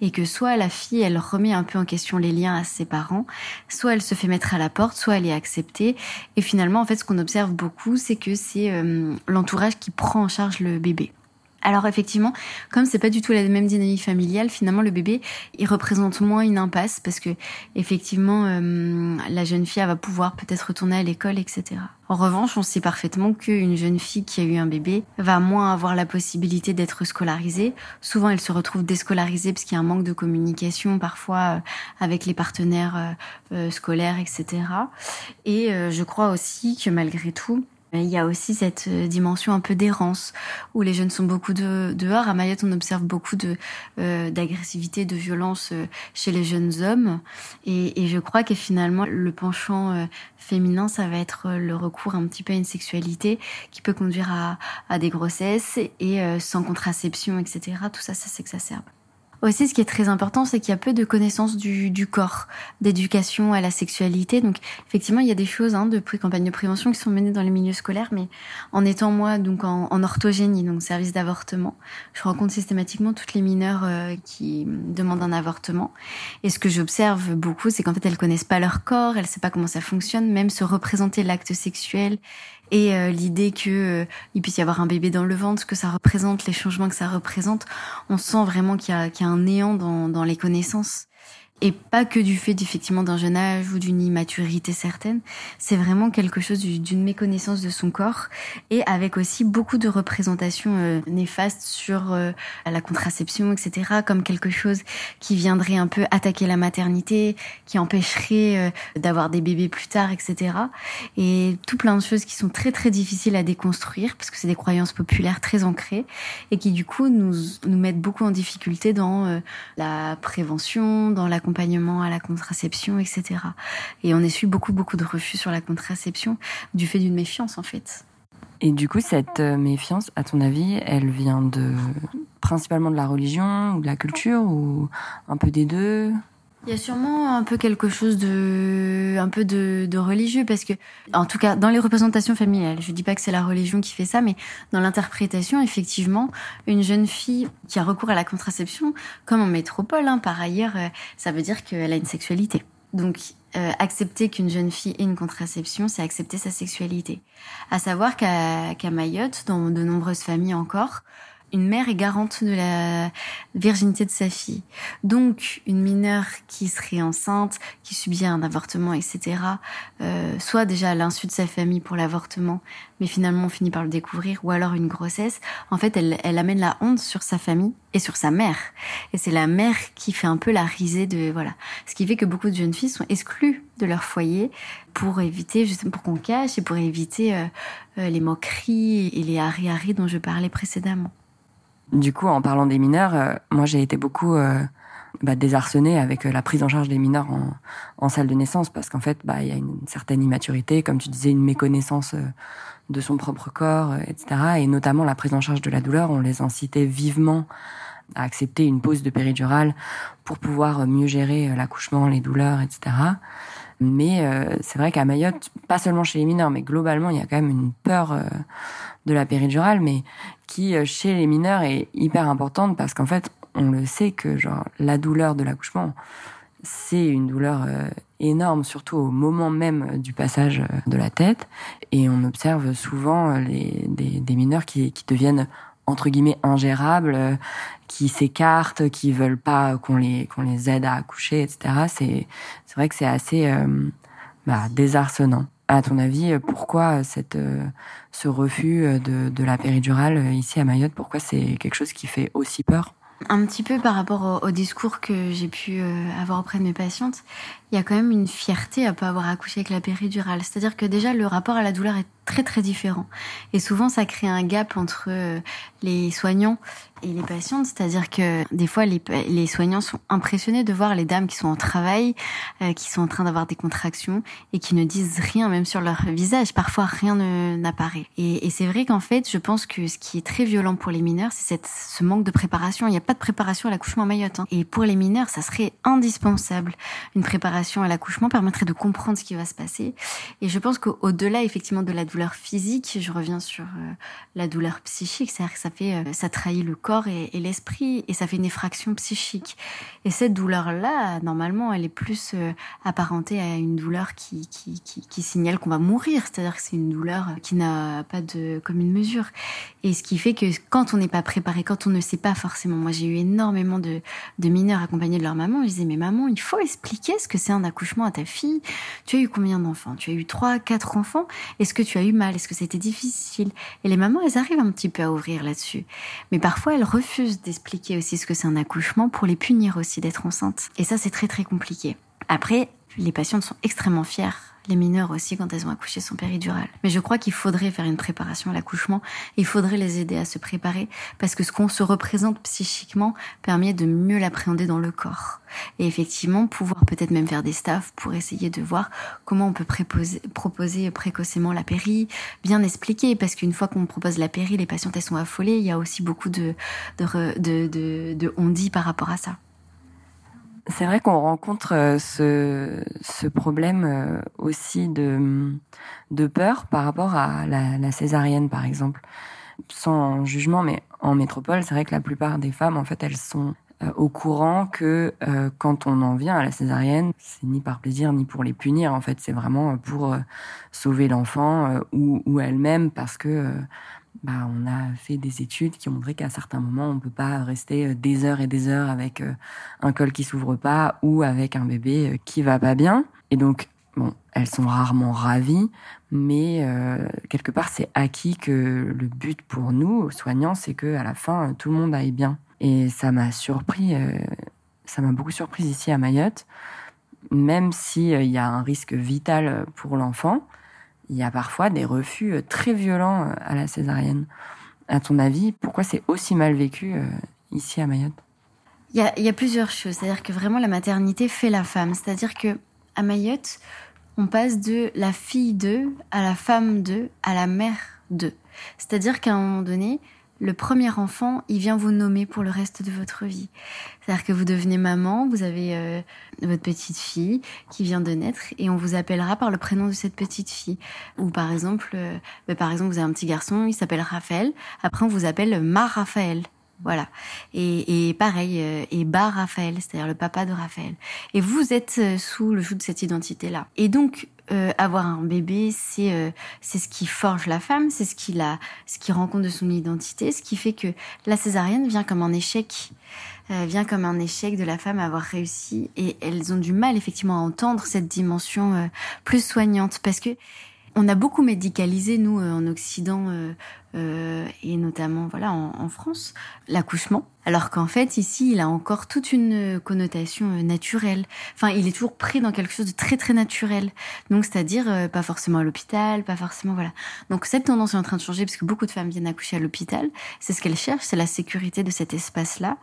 et que soit la fille, elle remet un peu en question les liens à ses parents, soit elle se fait mettre à la porte, soit elle est acceptée. Et finalement, en fait, ce qu'on observe beaucoup, c'est que c'est euh, l'entourage qui prend en charge le bébé. Alors effectivement, comme c'est pas du tout la même dynamique familiale, finalement le bébé il représente moins une impasse parce que effectivement euh, la jeune fille elle va pouvoir peut-être retourner à l'école, etc. En revanche, on sait parfaitement qu'une jeune fille qui a eu un bébé va moins avoir la possibilité d'être scolarisée. Souvent, elle se retrouve déscolarisée parce qu'il y a un manque de communication parfois euh, avec les partenaires euh, scolaires, etc. Et je crois aussi que malgré tout, il y a aussi cette euh, dimension un peu d'errance où les jeunes sont beaucoup de, dehors. À Mayotte, on observe beaucoup de euh, d'agressivité, de violence euh, chez les jeunes hommes. Et, je crois que finalement, le penchant féminin, ça va être le recours un petit peu à une sexualité qui peut conduire à, à des grossesses et sans contraception, etc. Tout ça, ça s'exacerbe. Aussi, ce qui est très important, c'est qu'il y a peu de connaissances du, du corps, d'éducation à la sexualité. Donc, effectivement, il y a des choses hein, de campagne de prévention qui sont menées dans les milieux scolaires, mais en étant moi donc en, orthogénie, donc service d'avortement, je rencontre systématiquement toutes les mineures euh, qui demandent un avortement. Et ce que j'observe beaucoup, c'est qu'en fait, elles connaissent pas leur corps, elles savent pas comment ça fonctionne, même se représenter l'acte sexuel et euh, l'idée que euh, il puisse y avoir un bébé dans le ventre, ce que ça représente, les changements que ça représente, on sent vraiment qu'il y y a un néant dans, dans les connaissances et pas que du fait effectivement d'un jeune âge ou d'une immaturité certaine, c'est vraiment quelque chose d'une méconnaissance de son corps et avec aussi beaucoup de représentations euh, néfastes sur euh, la contraception, etc., comme quelque chose qui viendrait un peu attaquer la maternité, qui empêcherait euh, d'avoir des bébés plus tard, etc. Et tout plein de choses qui sont très très difficiles à déconstruire parce que c'est des croyances populaires très ancrées et qui du coup nous, nous mettent beaucoup en difficulté dans la prévention, dans la accompagnement à la contraception, etc. Et on essuie beaucoup, beaucoup de refus sur la contraception du fait d'une méfiance, en fait. Et du coup, cette euh, méfiance, à ton avis, elle vient de principalement de la religion ou de la culture ou un peu des deux? Il y a sûrement un peu quelque chose de, un peu de, de, religieux parce que, en tout cas, dans les représentations familiales, je dis pas que c'est la religion qui fait ça, mais dans l'interprétation, effectivement, une jeune fille qui a recours à la contraception, comme en métropole, hein, par ailleurs, euh, ça veut dire qu'elle a une sexualité. Donc, euh, accepter qu'une jeune fille ait une contraception, c'est accepter sa sexualité. À savoir qu'à qu'à Mayotte, dans de nombreuses familles encore, une mère est garante de la virginité de sa fille. Donc, une mineure qui serait enceinte, qui subit un avortement, etc., euh, soit déjà à l'insu de sa famille pour l'avortement, mais finalement on finit par le découvrir, ou alors une grossesse, en fait, elle, elle amène la honte sur sa famille et sur sa mère. Et c'est la mère qui fait un peu la risée de... Voilà. Ce qui fait que beaucoup de jeunes filles sont exclues de leur foyer pour éviter, justement, pour qu'on cache et pour éviter euh, euh, les moqueries et les hari-hari dont je parlais précédemment. Du coup, en parlant des mineurs, euh, moi j'ai été beaucoup euh, bah, désarçonnée avec euh, la prise en charge des mineurs en, en salle de naissance parce qu'en fait, bah il y a une certaine immaturité, comme tu disais, une méconnaissance de son propre corps, etc. Et notamment la prise en charge de la douleur, on les incitait vivement à accepter une pause de péridurale pour pouvoir mieux gérer l'accouchement, les douleurs, etc. Mais euh, c'est vrai qu'à Mayotte, pas seulement chez les mineurs, mais globalement, il y a quand même une peur euh, de la péridurale, mais qui euh, chez les mineurs est hyper importante parce qu'en fait, on le sait que genre la douleur de l'accouchement, c'est une douleur énorme, surtout au moment même du passage de la tête. Et on observe souvent les, des, des mineurs qui, qui deviennent entre guillemets ingérables, euh, qui s'écartent, qui veulent pas qu'on les qu'on les aide à accoucher, etc. C'est c'est vrai que c'est assez euh, bah, désarçonnant. À ton avis, pourquoi cette euh, ce refus de de la péridurale ici à Mayotte Pourquoi c'est quelque chose qui fait aussi peur? Un petit peu par rapport au, discours que j'ai pu avoir auprès de mes patientes, il y a quand même une fierté à pas avoir accouché avec la péridurale. C'est-à-dire que déjà le rapport à la douleur est très très différent. Et souvent ça crée un gap entre les soignants et les patientes, c'est-à-dire que des fois les, les, soignants sont impressionnés de voir les dames qui sont en travail, euh, qui sont en train d'avoir des contractions et qui ne disent rien même sur leur visage. Parfois rien n'apparaît. Et, c'est vrai qu'en fait, je pense que ce qui est très violent pour les mineurs, c'est ce manque de préparation. Il n'y a pas de préparation à l'accouchement Mayotte. Hein. Et pour les mineurs, ça serait indispensable. Une préparation à l'accouchement permettrait de comprendre ce qui va se passer. Et je pense qu'au-delà effectivement de la douleur physique, je reviens sur euh, la douleur psychique, c'est-à-dire que ça fait, euh, ça trahit le corps et, l'esprit et ça fait une effraction psychique. Et cette douleur-là, normalement, elle est plus euh, apparentée à une douleur qui, qui, qui, qui signale qu'on va mourir, c'est-à-dire que c'est une douleur qui n'a pas de commune mesure. Et ce qui fait que quand on n'est pas préparé, quand on ne sait pas forcément, moi j'ai eu énormément de, de mineurs accompagnés de leur maman, je disais mais maman, il faut expliquer ce que c'est un accouchement à ta fille. Tu as eu combien d'enfants? Tu as eu trois, quatre enfants? Est-ce que tu as eu mal? Est-ce que c'était difficile? Et les mamans, elles arrivent un petit peu à ouvrir là-dessus. Mais parfois, elles refusent d'expliquer aussi ce que c'est un accouchement pour les punir aussi d'être enceintes. Et ça, c'est très très compliqué. Après, les patientes sont extrêmement fières les mineurs aussi quand elles ont accouché son péridurale. Mais je crois qu'il faudrait faire une préparation à l'accouchement. Il faudrait les aider à se préparer parce que ce qu'on se représente psychiquement permet de mieux l'appréhender dans le corps. Et effectivement, pouvoir peut-être même faire des staffs pour essayer de voir comment on peut proposer précocement la péri, bien expliquer parce qu'une fois qu'on propose la péri, les patientes elles sont affolées. Il y a aussi beaucoup de de de, de, de on dit par rapport à ça. C'est vrai qu'on rencontre euh, ce, problème euh, aussi de, peur par rapport à la, la césarienne, par exemple. Sans jugement, mais en métropole, c'est vrai que la plupart des femmes, en fait, elles sont euh, au courant que quand on en vient à la césarienne, c'est ni par plaisir ni pour les punir. En fait, c'est vraiment pour sauver l'enfant ou, ou elle-même parce que bah, on a fait des études qui ont montré qu'à certains moments, on peut pas rester euh, des heures et des heures avec euh, un col qui s'ouvre pas ou avec un bébé euh, qui va pas bien. Et donc, bon, elles sont rarement ravies, mais quelque part, c'est acquis que le but pour nous, soignants, c'est que à la fin, tout le monde aille bien. Et ça m'a surpris, ça m'a beaucoup surpris ici à Mayotte, même s'il y a un risque vital pour l'enfant il y a parfois des refus euh, très violents euh, à la césarienne. À ton avis, pourquoi c'est aussi mal vécu euh, ici à Mayotte? Il y, a, plusieurs choses. C'est-à-dire que vraiment la maternité fait la femme. C'est-à-dire que à Mayotte, on passe de la fille de à la femme de à la mère de. C'est-à-dire qu'à un moment donné, le premier enfant, il vient vous nommer pour le reste de votre vie. C'est-à-dire que vous devenez maman, vous avez euh, votre petite fille qui vient de naître et on vous appellera par le prénom de cette petite fille. Ou par exemple, euh, bah, par exemple, vous avez un petit garçon, il s'appelle Raphaël. Après, on vous appelle Ma Raphaël. Voilà. Et, et pareil, euh, et Bar Raphaël, c'est-à-dire le papa de Raphaël. Et vous êtes sous le joug de cette identité-là. Et donc, euh, avoir un bébé, c'est euh, c'est ce qui forge la femme, c'est ce qui la, ce qui rend compte de son identité, ce qui fait que la césarienne vient comme un échec, euh, vient comme un échec de la femme à avoir réussi, et elles ont du mal effectivement à entendre cette dimension plus soignante, parce que on a beaucoup médicalisé nous en Occident euh, et notamment voilà en, en France, l'accouchement. Alors qu'en fait ici, il a encore toute une connotation euh, naturelle. Enfin, il est toujours pris dans quelque chose de très très naturel. Donc c'est-à-dire euh, pas forcément à l'hôpital, pas forcément voilà. Donc cette tendance est en train de changer parce que beaucoup de femmes viennent accoucher à l'hôpital. C'est ce qu'elles cherchent, c'est la sécurité de cet espace-là,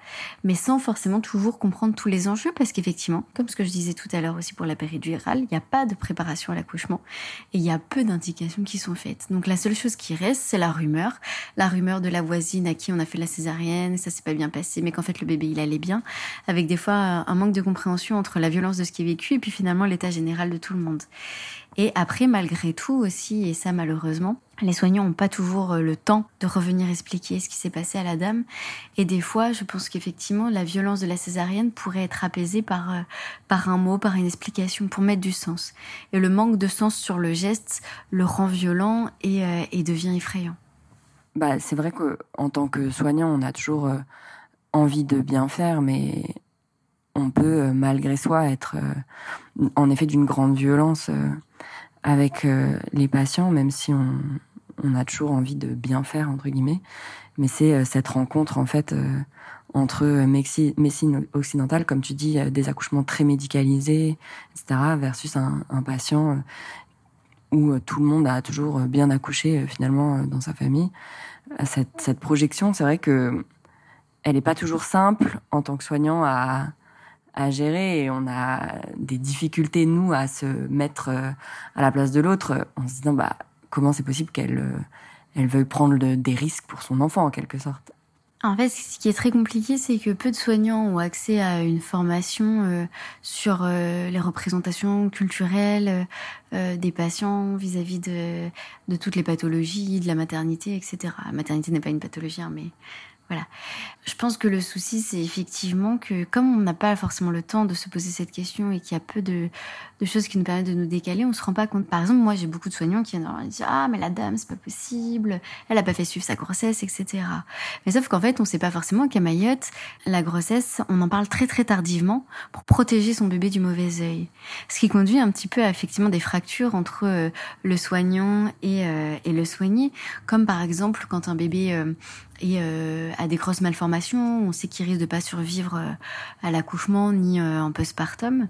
mais sans forcément toujours comprendre tous les enjeux parce qu'effectivement, comme ce que je disais tout à l'heure aussi pour la péridurale, il n'y a pas de préparation à l'accouchement et il y a peu d'indications qui sont faites. Donc la seule chose qui reste, c'est la rumeur la rumeur de la voisine à qui on a fait la césarienne, ça s'est pas bien passé, mais qu'en fait le bébé il allait bien, avec des fois un manque de compréhension entre la violence de ce qui est vécu et puis finalement l'état général de tout le monde. Et après, malgré tout aussi, et ça malheureusement, les soignants n'ont pas toujours euh, le temps de revenir expliquer ce qui s'est passé à la dame. Et des fois, je pense qu'effectivement, la violence de la césarienne pourrait être apaisée par, euh, par un mot, par une explication, pour mettre du sens. Et le manque de sens sur le geste le rend violent et, euh, et devient effrayant. Bah, c'est vrai qu'en tant que soignant, on a toujours euh, envie de bien faire, mais on peut, euh, malgré soi, être euh, en effet d'une grande violence avec les patients, même si on, a toujours envie de bien faire, entre guillemets. Mais c'est cette rencontre, en fait, entre médecine occidentale, comme tu dis, des accouchements très médicalisés, etc., versus un patient où euh, tout le monde a toujours euh, bien accouché euh, finalement dans sa famille. Cette, cette projection, c'est vrai que elle n'est pas toujours simple en tant que soignant à, à gérer et on a des difficultés nous à se mettre à la place de l'autre en se disant bah comment c'est possible qu'elle elle veuille prendre des risques pour son enfant en quelque sorte. En fait, ce qui est très compliqué, c'est que peu de soignants ont accès à une formation euh, sur euh, les représentations culturelles euh, des patients vis-à-vis de, de toutes les pathologies, de la maternité, etc. La maternité n'est pas une pathologie, hein, mais voilà. Je pense que le souci, c'est effectivement que comme on n'a pas forcément le temps de se poser cette question et qu'il y a peu de, de, choses qui nous permettent de nous décaler, on se rend pas compte. Par exemple, moi, j'ai beaucoup de soignants qui disent ah mais la dame, c'est pas possible, elle a pas fait suivre sa grossesse, etc. Mais sauf qu'en fait, on sait pas forcément qu'à Mayotte, la grossesse, on en parle très très tardivement pour protéger son bébé du mauvais œil, ce qui conduit un petit peu à effectivement des fractures entre euh, le soignant et, euh, et le soigné, comme par exemple quand un bébé euh, et euh, à des grosses malformations. On sait qu'il risque de pas survivre à l'accouchement ni en postpartum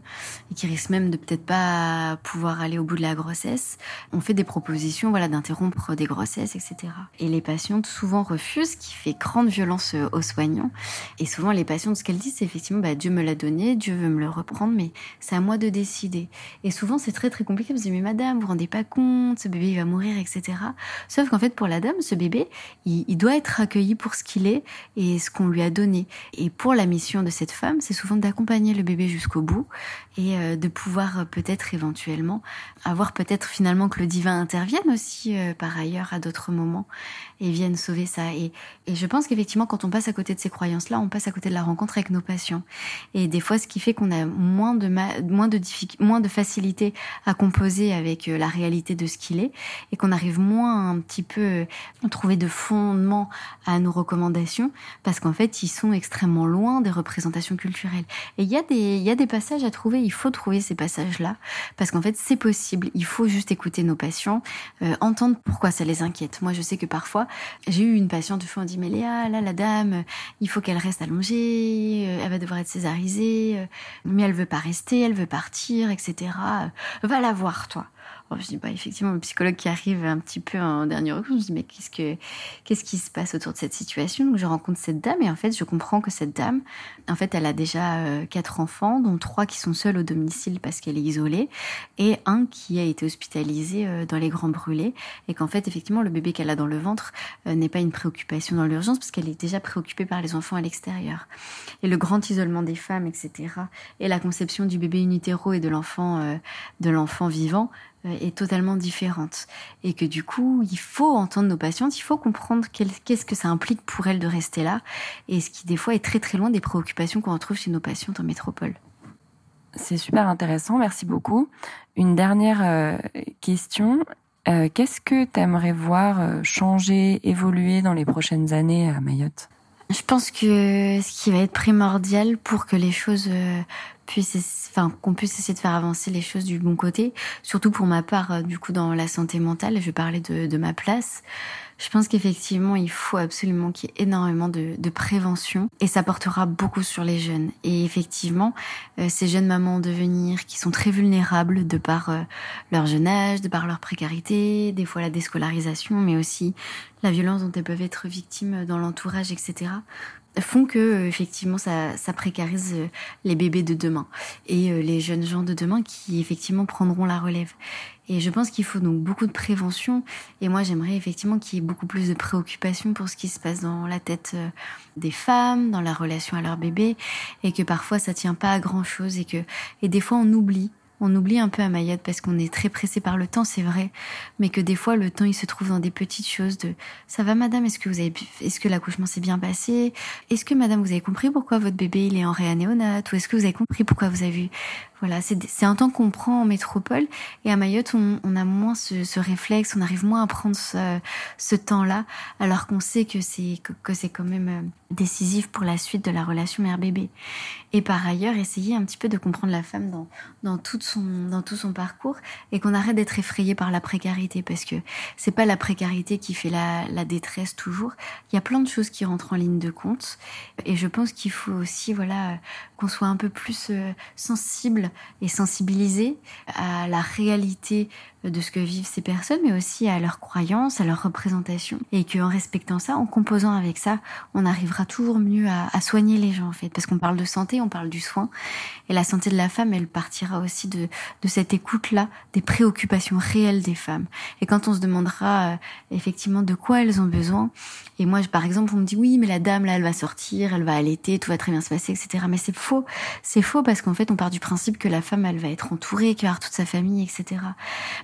et qu'il risque même de peut-être pas pouvoir aller au bout de la grossesse. On fait des propositions, voilà, d'interrompre des grossesses, etc. Et les patientes souvent refusent, ce qui fait grande violence euh, aux soignants. Et souvent les patientes, ce qu'elles disent, c'est effectivement, bah, Dieu me l'a donné, Dieu veut me le reprendre, mais c'est à moi de décider. Et souvent c'est très très compliqué. Vous dites mais madame, vous vous rendez pas compte, ce bébé il va mourir, etc. Sauf qu'en fait pour la dame, ce bébé, il, doit être accueilli pour ce qu'il est et ce qu'on lui a donné. Et pour la mission de cette femme, c'est souvent d'accompagner le bébé jusqu'au bout et euh, de pouvoir peut-être éventuellement avoir peut-être finalement que le divin intervienne aussi euh, par ailleurs à d'autres moments et vienne sauver ça. Et, et je pense qu'effectivement, quand on passe à côté de ces croyances-là, on passe à côté de la rencontre avec nos patients. Et des fois, ce qui fait qu'on a moins de moins de moins de facilité à composer avec la réalité de ce qu'il est et qu'on arrive moins un petit peu à trouver de fondement à nos recommandations parce qu'en fait, ils sont extrêmement loin des représentations culturelles. Et il y a des il y a des passages à trouver il faut trouver ces parce qu'en fait, c'est possible. Il faut juste écouter nos patients, euh, entendre pourquoi ça les inquiète. Moi, je sais que parfois, j'ai eu une patiente, une fois, on dit, mais Léa, là, la dame, il faut qu'elle reste allongée, euh, elle va devoir être césarisée, euh, mais elle veut pas rester, elle veut partir, etc. Va la voir, toi je dis, bah, effectivement, le psychologue qui arrive un petit peu en dernier recours, je me dis, mais qu'est-ce que, qu'est-ce qui se passe autour de cette situation? Donc, je rencontre cette dame et en fait, je comprends que cette dame, en fait, elle a déjà euh, quatre enfants, dont trois qui sont seuls au domicile parce qu'elle est isolée et un qui a été hospitalisé euh, dans les grands brûlés et qu'en fait, effectivement, le bébé qu'elle a dans le ventre euh, n'est pas une préoccupation dans l'urgence parce qu'elle est déjà préoccupée par les enfants à l'extérieur. Et le grand isolement des femmes, etc. et la conception du bébé in utero et de l'enfant, de l'enfant vivant, est totalement différente et que du coup il faut entendre nos patientes, il faut comprendre qu'est-ce que ça implique pour elles de rester là et ce qui des fois est très très loin des préoccupations qu'on retrouve chez nos patientes en métropole. C'est super intéressant, merci beaucoup. Une dernière euh, question. Euh, qu'est-ce que tu aimerais voir changer, évoluer dans les prochaines années à Mayotte? Je pense que ce qui va être primordial pour que les choses puisse, enfin, qu'on puisse essayer de faire avancer les choses du bon côté. Surtout pour ma part, euh, du coup, dans la santé mentale, je parlais de, de ma place. Je pense qu'effectivement, il faut absolument qu'il y ait énormément de, de, prévention et ça portera beaucoup sur les jeunes. Et effectivement, euh, ces jeunes mamans en devenir qui sont très vulnérables de par euh, leur jeune âge, de par leur précarité, des fois la déscolarisation, mais aussi la violence dont elles peuvent être victimes dans l'entourage, etc font que euh, effectivement ça, ça, précarise euh, les bébés de demain et euh, les jeunes gens de demain qui effectivement prendront la relève. Et je pense qu'il faut donc beaucoup de prévention. Et moi, j'aimerais effectivement qu'il y ait beaucoup plus de préoccupation pour ce qui se passe dans la tête des femmes, dans la relation à leur bébé, et que parfois ça tient pas à grand chose et que et des fois on oublie on oublie un peu à Mayotte parce qu'on est très pressé par le temps, c'est vrai, mais que des fois le temps il se trouve dans des petites choses de ça va madame, est-ce que vous avez est-ce que l'accouchement s'est bien passé? Est-ce que madame vous avez compris pourquoi votre bébé il est en réanéonate? Ou est-ce que vous avez compris pourquoi vous avez vu voilà, c'est un temps qu'on prend en métropole et à Mayotte, on, on a moins ce, ce, réflexe, on arrive moins à prendre ce, ce temps-là, alors qu'on sait que c'est que, c'est quand même euh, décisif pour la suite de la relation mère-bébé. Et par ailleurs, essayer un petit peu de comprendre la femme dans dans tout son dans tout son parcours et qu'on arrête d'être effrayé par la précarité parce que c'est pas la précarité qui fait la, la détresse toujours. Il y a plein de choses qui rentrent en ligne de compte et je pense qu'il faut aussi voilà qu'on soit un peu plus euh, sensible et sensibilisé à la réalité de ce que vivent ces personnes, mais aussi à leurs croyances, à leurs représentations, et qu'en respectant ça, en composant avec ça, on arrivera toujours mieux à, à soigner les gens en fait, parce qu'on parle de santé, on parle du soin, et la santé de la femme, elle partira aussi de, de cette écoute-là, des préoccupations réelles des femmes. Et quand on se demandera euh, effectivement de quoi elles ont besoin, et moi, par exemple, on me dit oui, mais la dame là, elle va sortir, elle va allaiter, tout va très bien se passer, etc. Mais c'est faux, c'est faux parce qu'en fait, on part du principe que la femme, elle va être entourée, qu'elle va avoir toute sa famille, etc.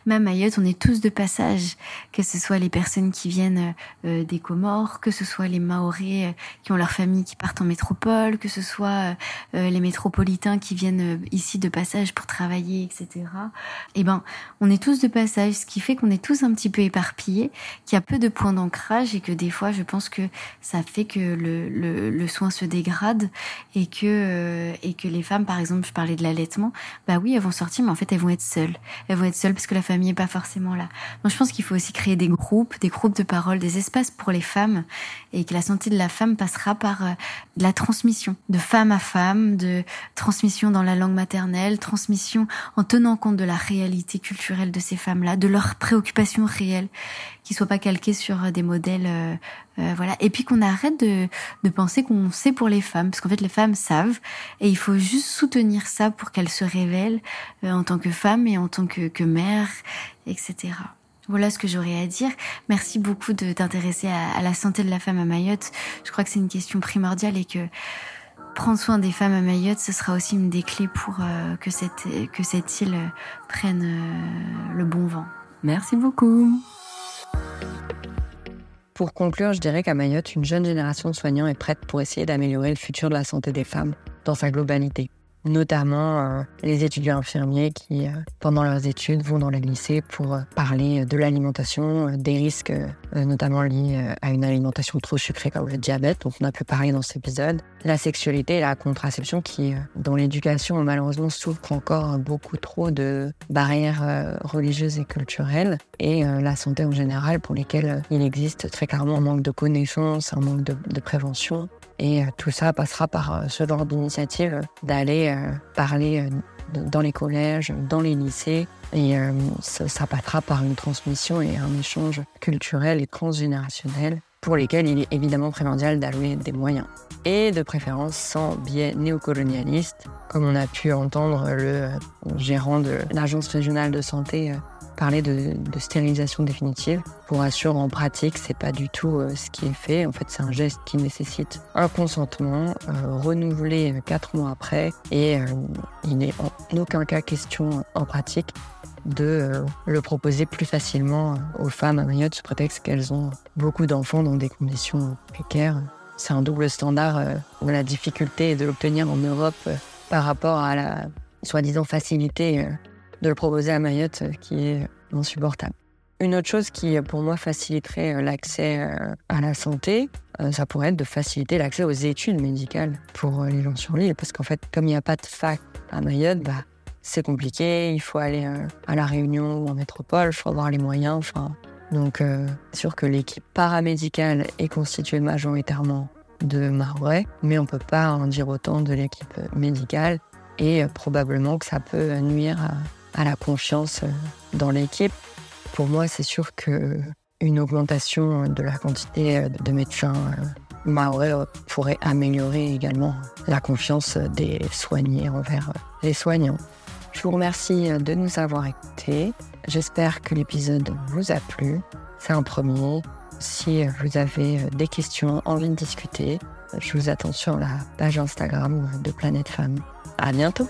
Même Mayotte, on est tous de passage, que ce soit les personnes qui viennent euh, des Comores, que ce soit les Maoris euh, qui ont leur famille qui partent en métropole, que ce soit euh, les métropolitains qui viennent ici de passage pour travailler, etc. Eh ben, on est tous de passage, ce qui fait qu'on est tous un petit peu éparpillés, qu'il y a peu de points d'ancrage et que des fois, je pense que ça fait que le, le, le soin se dégrade et que et que les femmes, par exemple, je parlais de l'allaitement, bah oui, elles vont sortir, mais en fait, elles vont être seules. Elles vont être seules parce que la famille est pas forcément là. Donc, je pense qu'il faut aussi créer des groupes, des groupes de parole, des espaces pour les femmes, et que la santé de la femme passera par euh, de la transmission, de femme à femme, de transmission dans la langue maternelle, transmission en tenant compte de la réalité culturelle de ces femmes-là, de leurs préoccupations réelles, qui soient pas calquées sur euh, des modèles, euh, euh, voilà. Et puis qu'on arrête de, de penser qu'on sait pour les femmes, parce qu'en fait les femmes savent, et il faut juste soutenir ça pour qu'elles se révèlent euh, en tant que femme et en tant que, que mère, etc. Voilà ce que j'aurais à dire. Merci beaucoup de t'intéresser à, à, la santé de la femme à Mayotte. Je crois que c'est une question primordiale et que prendre soin des femmes à Mayotte, ce sera aussi une des clés pour euh, que, cette, que cette île prenne euh, le bon vent. Merci beaucoup. Pour conclure, je dirais qu'à Mayotte, une jeune génération de soignants est prête pour essayer d'améliorer le futur de la santé des femmes dans sa globalité notamment euh, les étudiants infirmiers qui, euh, pendant leurs études, vont dans les lycées pour euh, parler de l'alimentation, des risques notamment liés à une alimentation trop sucrée comme le diabète, dont on a pu parler dans cet épisode, la sexualité et la contraception qui, dans l'éducation, malheureusement souffrent encore beaucoup trop de barrières religieuses et culturelles, et la santé en général pour lesquelles il existe très clairement un manque de connaissances, un manque de, de prévention, et tout ça passera par ce genre d'initiative d'aller parler dans les collèges, dans les lycées. Et euh, ça, ça passera par une transmission et un échange culturel et transgénérationnel pour lesquels il est évidemment primordial d'allouer des moyens. Et de préférence sans biais néocolonialiste, comme on a pu entendre le gérant de l'Agence régionale de santé parler de, stérilisation définitive. Pour assurer en pratique, c'est pas du tout euh, ce qui est fait. En fait, c'est un geste qui nécessite un consentement euh, renouvelé quatre mois après et euh, il n'est en aucun cas question en pratique de euh, le proposer plus facilement aux femmes à Mayotte sous prétexte qu'elles ont beaucoup d'enfants dans des conditions précaires. C'est un double standard euh, de la difficulté de l'obtenir en Europe euh, par rapport à la soi-disant facilité euh, de le proposer à Mayotte euh, qui est insupportable. Une autre chose qui, pour moi, faciliterait l'accès à la santé, ça pourrait être de faciliter l'accès aux études médicales pour les gens sur l'île. Parce qu'en fait, comme il n'y a pas de fac à Mayotte, bah, c'est compliqué. Il faut aller à La Réunion ou en métropole, il faut avoir les moyens. Enfin, donc, euh, sûr que l'équipe paramédicale est constituée majoritairement de Marais, mais on ne peut pas en dire autant de l'équipe médicale et euh, probablement que ça peut nuire à, la confiance euh, dans l'équipe. Pour moi, c'est sûr que une augmentation de la quantité de médecins maorais pourrait améliorer également la confiance des soignés envers les soignants. Je vous remercie de nous avoir écoutés. J'espère que l'épisode vous a plu. C'est un premier. Si vous avez des questions, envie de discuter, je vous attends sur la page Instagram de Planète Femme. À bientôt!